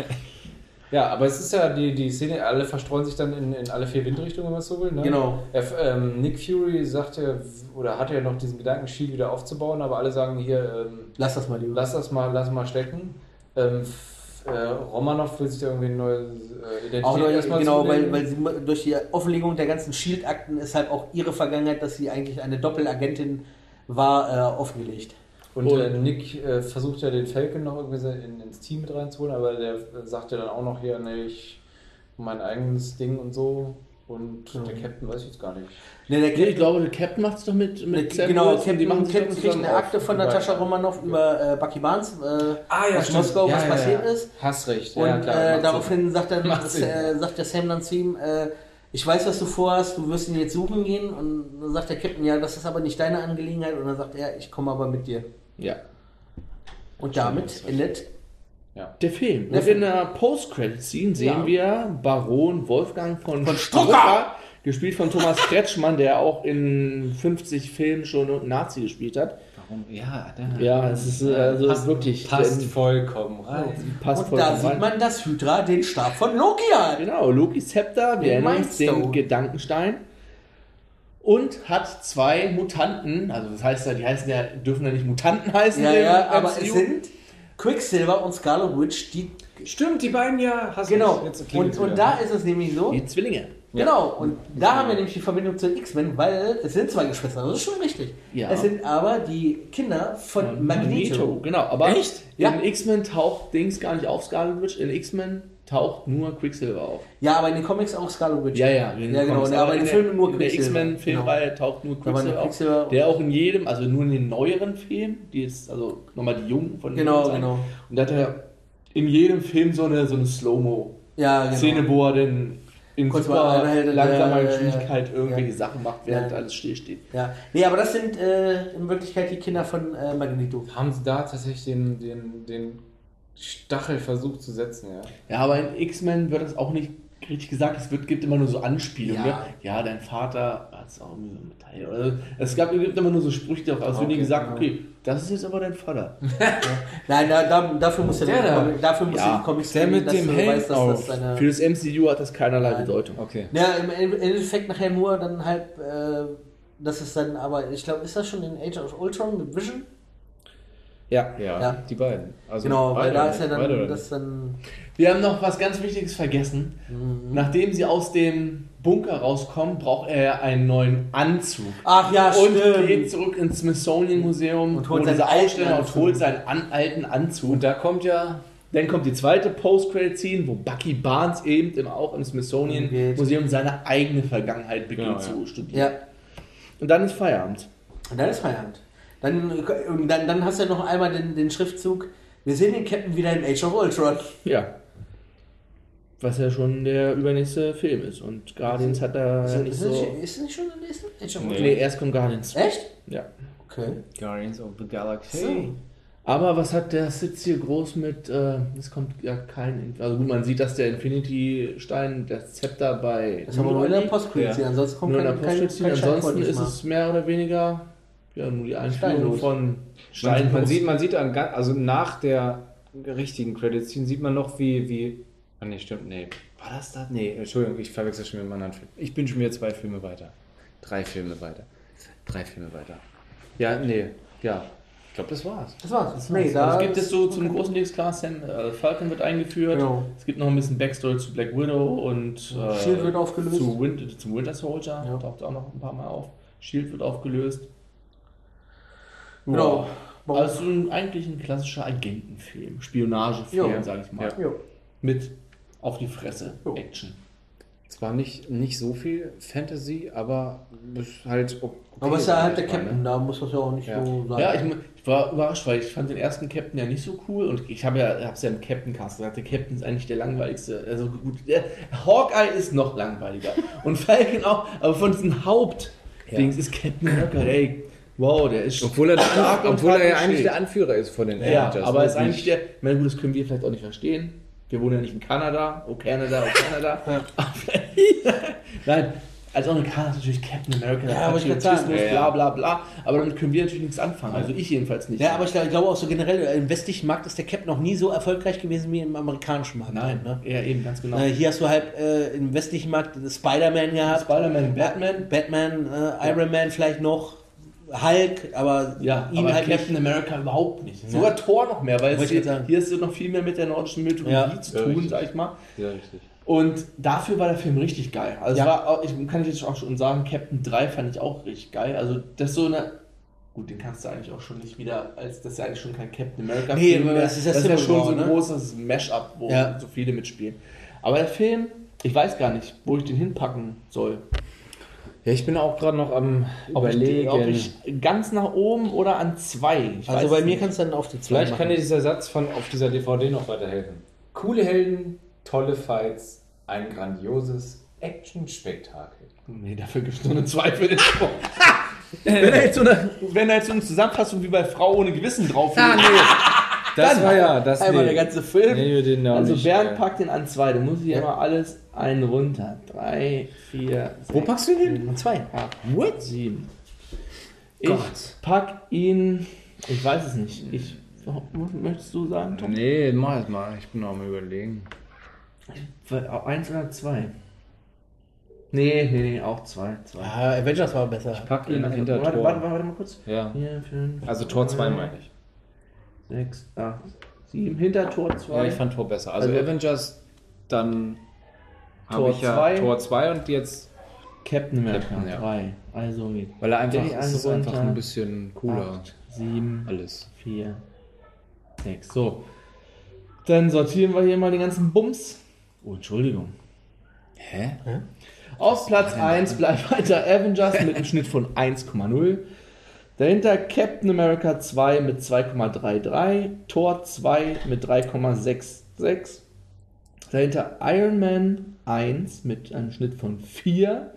Ja, aber es ist ja die, die Szene, alle verstreuen sich dann in, in alle vier Windrichtungen, wenn man es so will. Ne? Genau. Er, ähm, Nick Fury sagt ja, oder hat ja noch diesen Gedanken, Shield wieder aufzubauen, aber alle sagen hier, ähm, Lass das mal, lieber. lass das mal, lass mal stecken. Ähm, äh, Romanov will sich da irgendwie eine neue äh, Identität Auch nur, erstmal genau, weil, weil sie durch die Offenlegung der ganzen Shield-Akten ist halt auch ihre Vergangenheit, dass sie eigentlich eine Doppelagentin war, äh, offengelegt. Und, Und- äh, Nick äh, versucht ja den Falcon noch irgendwie in, ins Team mit reinzuholen, aber der sagt ja dann auch noch hier, nee, ich mein eigenes Ding und so. Und der Captain weiß ich jetzt gar nicht. Ne, der Nee, ich glaube, der Captain macht es doch mit, mit Sam genau, Wilson, Captain, die machen Captain kriegt eine. Akte von Natascha Romanoff über äh, Bucky Barnes Ah aus Moskau, was passiert ist. Hast recht. Und ja, klar, äh, daraufhin sagt, dann, äh, sagt der Sam dann zu ihm, äh, ich weiß, was du vorhast, du wirst ihn jetzt suchen gehen. Und dann sagt der Captain, ja, das ist aber nicht deine Angelegenheit. Und dann sagt er, ich komme aber mit dir. Ja. Und damit endet Der Film. Der Und Film. in der Post-Credit-Scene sehen Ja. wir Baron Wolfgang von, Von Strucker! gespielt von Thomas Kretschmann, der auch in 50 Filmen schon Nazi gespielt hat. Warum? Ja, da. Ja, es ist äh, also passt, wirklich passt der- vollkommen rein. passt Und voll da rein. sieht man, dass Hydra den Stab von Loki hat. Genau, Lokis Zepter, wir Den erinnern uns den. Gedankenstein. Und hat zwei Mutanten, also das heißt ja, die heißen ja, dürfen ja nicht Mutanten heißen. Ja, ja, aber MCU. es sind Quicksilver und Scarlet Witch, die. Stimmt, die beiden ja. Hast Genau. Und, und da ist es nämlich so. die Zwillinge. Genau, und da haben wir nämlich die Verbindung zu den X-Men, weil es sind zwei Geschwister, das ist schon richtig. Ja. Es sind aber die Kinder von Magneto. Genau, aber Echt? Ja. in X-Men taucht Dings gar nicht auf, Scarlet Witch. In X-Men taucht nur Quicksilver auf. Ja, aber in den Comics auch Scarlet Witch. Ja, ja. in Ja, genau, Comics. aber in den der- Filmen nur In der Quicksilver. X-Men-Filmreihe taucht nur nur Quicksilver auf. Quicksilver. Der auch in jedem, also nur in den neueren Filmen, die ist also nochmal die Jungen von den Genau, genau. Und da hat er in jedem Film so eine, so eine Slow-Mo-Szene, Ja, genau. wo er dann in Kurz super anhält, langsamer ja, Geschwindigkeit ja. irgendwelche Ja. Sachen macht, während Ja. alles stillsteht. Ja. Nee, aber das sind äh, in Wirklichkeit die Kinder von äh, Magneto. Haben sie da tatsächlich den, den, den Stachel versucht zu setzen, ja? Ja, aber in X-Men wird das auch nicht richtig gesagt. Es wird, gibt immer nur so Anspielungen. Ja. Ja, ja dein Vater hat es auch irgendwie so ein Metall. Oder es gab, gibt immer nur so Sprüche, als wenn die Okay, gesagt ja. okay, das ist jetzt aber dein Vater. (laughs) Nein, da, da, dafür muss der, Der da. Comic- dafür muss Ja, die Comics der mit dass dem Helm weißt, auf. das seine Für das MCU hat das keinerlei Nein. Bedeutung. Okay. Ja, im Endeffekt nachher nur dann halt, äh, das ist dann, aber ich glaube, ist das schon in Age of Ultron mit Vision? Ja. Ja, Ja. die beiden. Also genau, weil beide da ist ja? Beide dann, das dann, Wir haben noch was ganz Wichtiges vergessen. Mhm. Nachdem sie aus dem Bunker rauskommen, braucht er ja einen neuen Anzug. ach ja, und stimmt. geht zurück ins Smithsonian Museum Und holt seinen alten Aussteller und Anzug. holt seinen an, alten Anzug. Und da kommt ja Dann kommt die zweite Post-Credit-Scene, wo Bucky Barnes eben im, auch im Smithsonian Geht. Museum seine eigene Vergangenheit beginnt Genau, zu ja. studieren. Ja, Und dann ist Feierabend. und dann ist Feierabend. Dann, und dann, dann hast du ja noch einmal den, den Schriftzug, wir sehen den Captain wieder in Age of Ultron. Ja. Was ja schon der übernächste Film ist. Und Guardians hat da Ist, ja das nicht ist, so. nicht, ist das nicht schon der nächste? Age of. Ultron? Nee, erst kommt Guardians. Echt? Ja. Okay. Guardians of the Galaxy. So. Aber was hat der Sitz hier groß mit, äh, es kommt ja kein, also gut, man sieht, dass der Infinity-Stein, das Zepter bei Das haben wir nur in der. Post-Credit, Ja. ansonsten kommt Nur in der kein, kein, kein Ansonsten ist es mehr oder weniger, Ja, nur die Einführung Steinlos. von Man, Stein. man sieht, man sieht an, also nach der richtigen Credits Scene sieht man noch wie, wie, ah nee, stimmt, nee, war das da? Nee, Entschuldigung, ich verwechsel schon mit einem anderen Film. Ich bin schon wieder zwei Filme weiter. Drei Filme weiter. Drei Filme weiter. Ja, nee, ja. Ich glaube, das war's. Das war's. Das Nee, nee, da also es gibt es so zum großen Dings klar, Sam äh, Falcon wird eingeführt. Genau. Es gibt noch ein bisschen Backstory zu Black Widow und äh, Shield wird aufgelöst. Zu Win zum Winter Soldier. Ja. Taucht auch noch ein paar Mal auf. Shield wird aufgelöst. Genau. Ja. Also eigentlich ein klassischer Agentenfilm, Spionagefilm, Ja. sag ich mal. Ja. Mit auf die Fresse Jo. Action. Zwar nicht, nicht so viel Fantasy, aber ist halt okay, Aber ist ja halt der Captain, ne? da muss das ja auch nicht Ja. so sein. Ja, ich, ich war überrascht, weil ich fand den ersten Captain ja nicht so cool und ich habe ja, hab's ja im Captain Cast gesagt, der Captain ist eigentlich der langweiligste. Also gut, der Hawkeye ist noch langweiliger und Falcon auch, aber von diesen Hauptdings ist Captain America, ey, wow, der ist Obwohl er, stark und obwohl er ja eigentlich der. Anführer ist von den Ja, Avengers. aber ne? ist eigentlich der, meine, gut, das können wir vielleicht auch nicht verstehen. Wir wohnen ja nicht in Kanada, oh Kanada, oh Kanada. (laughs) Nein, als Amerikaner ist natürlich Captain America, Ja, Patriotismus, ja, ja. bla bla bla. Aber damit können wir natürlich nichts anfangen. Also ich jedenfalls nicht. Ja, aber ich glaube, ich glaube auch so generell, im westlichen Markt ist der Cap noch nie so erfolgreich gewesen wie im amerikanischen Markt. Nein, ne? ja, eben, ganz genau. Äh, hier hast du halt äh, im westlichen Markt Spider-Man gehabt. Spider-Man, Batman. Batman, äh, Iron Man vielleicht noch, Hulk, aber Ja, ihn aber halt Captain nicht. America überhaupt nicht. Sogar Thor noch mehr, weil hier, sagen. hier ist noch viel mehr mit der nordischen Mythologie Ja, zu ja, tun, richtig. sag ich mal. Ja, richtig. Und dafür war der Film richtig geil. Also Ja. war auch, ich kann ich jetzt auch schon sagen, Captain 3 fand ich auch richtig geil. Also das ist so eine. Gut, den kannst du eigentlich auch schon nicht wieder, als das ist ja eigentlich schon kein Captain America Nee, Film. aber das ist ja das ist ja schon so ein ne? großes Mash-up, wo Ja. so viele mitspielen. Aber der Film, ich weiß gar nicht, wo ich den hinpacken soll. Ja, ich bin auch gerade noch am Ob überlegen. Ich, ob ich ganz nach oben oder an zwei. Ich Also bei mir kannst du dann auf die zwei Vielleicht machen. kann dir dieser Satz von auf dieser DVD noch weiterhelfen. Coole Helden, tolle Fights, ein grandioses Action-Spektakel. Nee, dafür gibt es nur eine 2 für den Spruch. wenn, er jetzt so eine, wenn er jetzt so eine Zusammenfassung wie bei Frau ohne Gewissen drauf Ah, nee. Das war ja, das Einmal nee. der ganze Film. Nee, den also nicht, Bernd äh. packt den an 2. Da muss ich ja mal alles einen runter. 3, 4, Wo packst du den hin? Zwei. 8, 7. Ich Gott. pack ihn. Ich weiß es nicht. Ich, möchtest du sagen, Tom? Nee, mach es mal. Ich bin noch am überlegen. Eins oder zwei? Nee, nee, nee, auch zwei. zwei. Ja, Avengers war besser. Pack ihn warte, hinter warte, Tor. warte, warte mal kurz. Ja. 4, 5, Also Tor 2 meine ich. 6, 8, 7. Hinter Tor 2. Ja, ich fand Tor besser. Also, Also- Avengers, dann Tor ich ja zwei. Tor 2 und jetzt, Captain America Captain, ja. 3. Also geht. weil er einfach, es ist einen einfach runter. ein bisschen cooler. 8, 7, Alles. 4, 6. So. Dann sortieren wir hier mal den ganzen Bums. Oh, Entschuldigung. Hä? Auf Platz 1 bleibt weiter Avengers mit einem Schnitt von 1,0. Dahinter Captain America 2 mit 2,33. Thor 2 mit 3,66. Dahinter Iron Man 1 mit einem Schnitt von 4.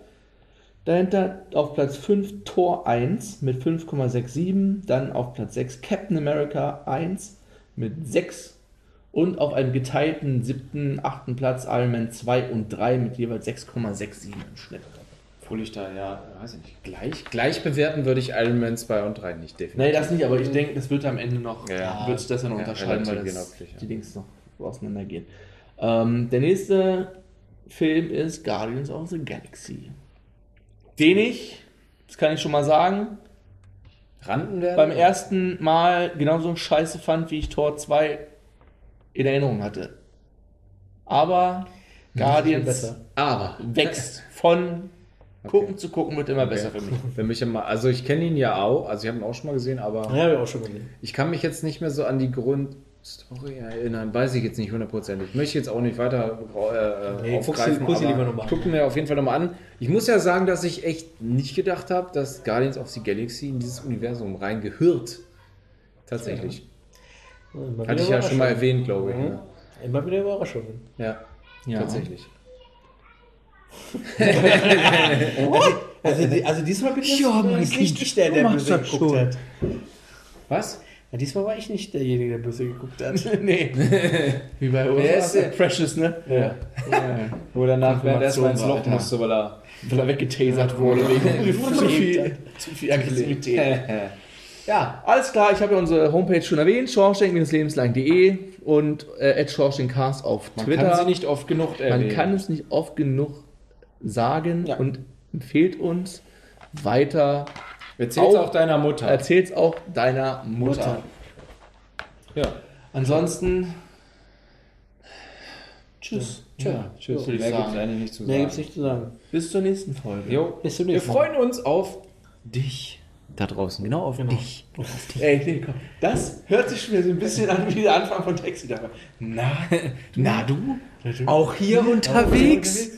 Dahinter auf Platz 5 Thor 1 mit 5,67. Dann auf Platz 6 Captain America 1 mit 6. Und auf einem geteilten siebten, achten Platz Iron Man 2 und 3 mit jeweils 6,67 im Schnitt. Obwohl ich da, ja, weiß ich nicht, gleich, gleich bewerten würde ich Iron Man 2 und 3 nicht definitiv. Nee, das nicht, aber ich denke, das wird am Ende noch, Ja, wird sich das ja noch Ja, unterscheiden, weil das, genau, ja. die Dings noch auseinandergehen. Ähm, der nächste Film ist Guardians of the Galaxy. Den ich, das kann ich schon mal sagen, Randen werden? beim ersten Mal genauso scheiße fand, wie ich Tor 2 in Erinnerung hatte. Aber Guardians besser. Aber, wächst von gucken zu gucken wird immer besser für mich. (laughs) wenn mich immer, also ich kenne ihn ja auch, also ich habe ihn auch schon mal gesehen, aber Ja, habe ich auch schon gesehen. ich kann mich jetzt nicht mehr so an die Grundstory erinnern, weiß ich jetzt nicht hundertprozentig. Möchte ich jetzt auch nicht weiter äh, Nee, aufgreifen, guck's dir aber lieber noch mal an. guck mir auf jeden Fall nochmal an. Ich muss ja sagen, dass ich echt nicht gedacht habe, dass Guardians of the Galaxy in dieses Universum reingehört. Tatsächlich. Immer Hatte ich ja schon mal erwähnt, glaube ich. Mhm. ne? Immer wieder Überraschungen. Ja, Ja. tatsächlich. (laughs) Also, also diesmal bin ich Ja, nicht Kind, ich, der, der böse geguckt schon. hat. Was? Ja, diesmal war ich nicht derjenige, der böse geguckt hat. (laughs) nee. Wie bei uns. Wer ist der? Precious, ne? Ja. Ja. Wo danach während erstmal ins Loch musste, weil er. Weil er weggetasert wurde wegen (laughs) zu viel, zu viel Aggressivität. Ja, alles klar. Ich habe ja unsere Homepage schon erwähnt. Schorschenk-lebenslang.de und äh, @schorschenkcast auf Man Twitter. kann sie nicht oft genug Man erwähnen. kann es nicht oft genug sagen Ja. und empfehlt uns weiter. Erzähl's Auch- auch deiner Mutter. Erzähl's auch deiner Mutter. Mutter. Ja. Ansonsten. Tschüss. Tja, tschüss. würde ich Mehr sagen. gibt's eigentlich nicht zu Mehr sagen. gibt's nicht zu sagen. Bis zur nächsten Folge. Jo. Bis zum Wir nächsten Mal. freuen uns auf dich da draußen. Genau auf dich. Ey, nee, komm. Das hört sich schon wieder so ein bisschen an wie der Anfang von Taxi. Na, (laughs) na du? Auch hier unterwegs.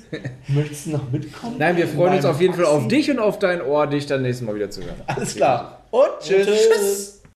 Möchtest du noch mitkommen? Nein, wir freuen uns auf jeden Fall auf dich und auf dein Ohr, dich dann nächstes Mal wieder zu hören. Alles klar. Und tschüss. Tschüss.